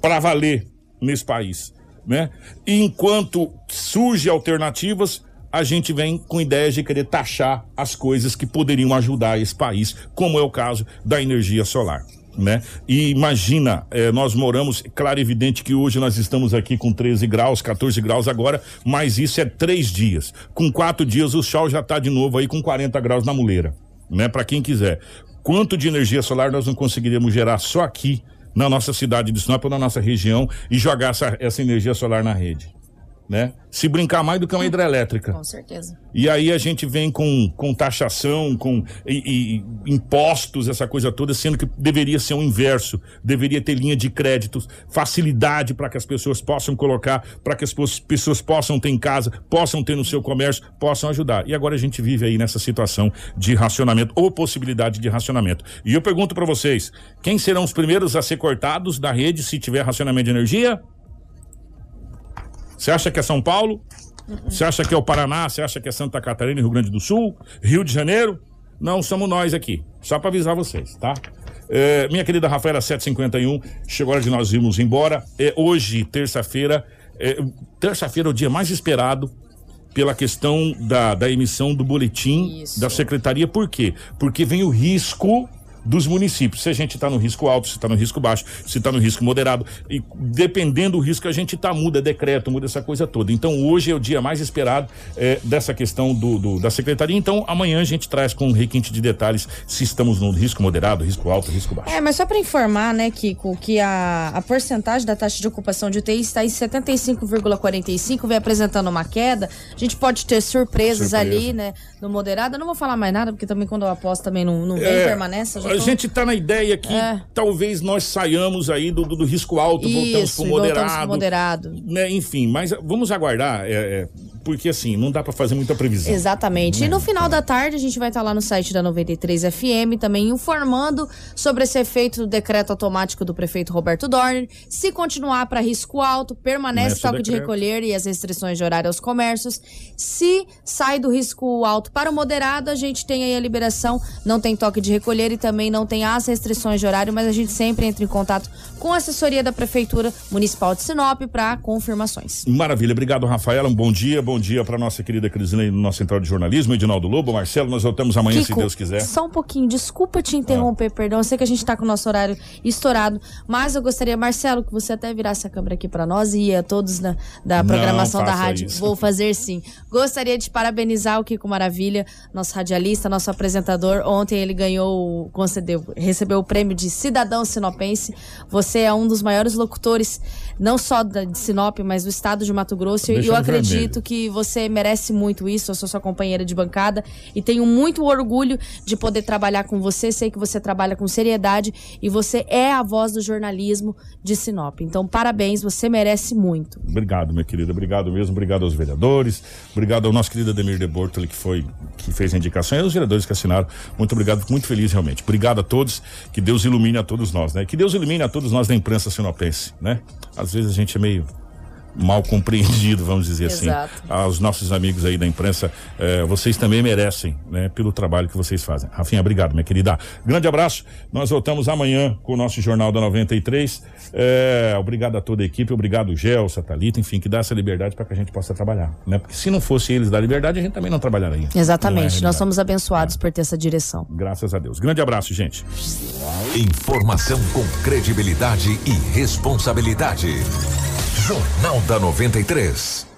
Para valer nesse país né? E enquanto surgem alternativas, a gente vem com ideias de querer taxar as coisas que poderiam ajudar esse país, como é o caso da energia solar. Né? E imagina, eh, nós moramos, claro e evidente que hoje nós estamos aqui com 13 graus, 14 graus agora, mas isso é três dias. Com quatro dias o sol já está de novo aí com 40 graus na muleira, né? Para quem quiser. Quanto de energia solar nós não conseguiríamos gerar só aqui na nossa cidade de Sinop na nossa região e jogar essa, essa energia solar na rede né? Se brincar mais do que uma hidrelétrica. Com certeza. E aí a gente vem com, com taxação, com e, e, impostos, essa coisa toda, sendo que deveria ser o inverso. Deveria ter linha de créditos, facilidade para que as pessoas possam colocar, para que as pessoas possam ter em casa, possam ter no seu comércio, possam ajudar. E agora a gente vive aí nessa situação de racionamento ou possibilidade de racionamento. E eu pergunto para vocês, quem serão os primeiros a ser cortados da rede se tiver racionamento de energia? Você acha que é São Paulo? Você acha que é o Paraná? Você acha que é Santa Catarina, Rio Grande do Sul? Rio de Janeiro? Não, somos nós aqui. Só para avisar vocês, tá? É, minha querida Rafaela 751, chegou a hora de nós irmos embora. É, hoje, terça-feira, é, terça-feira é o dia mais esperado pela questão da, da emissão do boletim Isso. da secretaria. Por quê? Porque vem o risco dos municípios. Se a gente está no risco alto, se está no risco baixo, se está no risco moderado. E dependendo do risco, a gente tá, muda decreto, muda essa coisa toda. Então, hoje é o dia mais esperado é, dessa questão do, do, da secretaria. Então, amanhã a gente traz com um requinte de detalhes se estamos no risco moderado, risco alto, risco baixo. É, mas só para informar, né, Kiko, que a, a porcentagem da taxa de ocupação de UTI está em 75,45, vem apresentando uma queda. A gente pode ter surpresas Surpresa. ali, né, no moderado. Eu não vou falar mais nada, porque também quando eu aposto também não, não vem, é, permanece. A gente está na ideia que é. talvez nós saiamos aí do, do, do risco alto, Isso, voltamos para o moderado. moderado. Né? Enfim, mas vamos aguardar. É, é, porque assim, não dá para fazer muita previsão. Exatamente. Né? E no final da tarde a gente vai estar tá lá no site da 93 FM também informando sobre esse efeito do decreto automático do prefeito Roberto Dorner. Se continuar para risco alto, permanece Nessa toque de recolher e as restrições de horário aos comércios. Se sai do risco alto para o moderado, a gente tem aí a liberação, não tem toque de recolher e também não tem as restrições de horário, mas a gente sempre entra em contato com a assessoria da Prefeitura Municipal de Sinop para confirmações. Maravilha, obrigado Rafaela, um bom dia, bom dia para nossa querida Crislane no nosso central de jornalismo, Edinaldo Lobo, Marcelo, nós voltamos amanhã Kiko, se Deus quiser. Só um pouquinho, desculpa te interromper, ah. perdão, eu sei que a gente está com o nosso horário estourado, mas eu gostaria, Marcelo, que você até virasse a câmera aqui para nós e a todos na, da programação da rádio. Isso. Vou fazer sim. Gostaria de parabenizar o Kiko Maravilha, nosso radialista, nosso apresentador. Ontem ele ganhou, concedeu, recebeu o prêmio de cidadão sinopense. Você é um dos maiores locutores, não só de Sinop, mas do estado de Mato Grosso. E eu acredito vermelho. que você merece muito isso. Eu sou sua companheira de bancada e tenho muito orgulho de poder trabalhar com você. Sei que você trabalha com seriedade e você é a voz do jornalismo de Sinop. Então, parabéns, você merece muito. Obrigado, minha querida. Obrigado mesmo. Obrigado aos vereadores. Obrigado ao nosso querido Ademir de Bortoli, que foi que fez a indicação, e aos vereadores que assinaram. Muito obrigado, muito feliz realmente. Obrigado a todos. Que Deus ilumine a todos nós, né? Que Deus ilumine a todos nós da imprensa sinopense, né? Às vezes a gente é meio mal compreendido, vamos dizer Exato. assim. Aos nossos amigos aí da imprensa, eh, vocês também merecem, né? Pelo trabalho que vocês fazem. Rafinha, obrigado, minha querida. Grande abraço. Nós voltamos amanhã com o nosso Jornal da 93. Eh, obrigado a toda a equipe, obrigado, Gel, Satalita, enfim, que dá essa liberdade para que a gente possa trabalhar, né? Porque se não fosse eles da liberdade, a gente também não trabalharia. Não é Exatamente. Nós somos abençoados por ter essa direção. Graças a Deus. Grande abraço, gente. Informação com credibilidade e responsabilidade. Jornal da 93.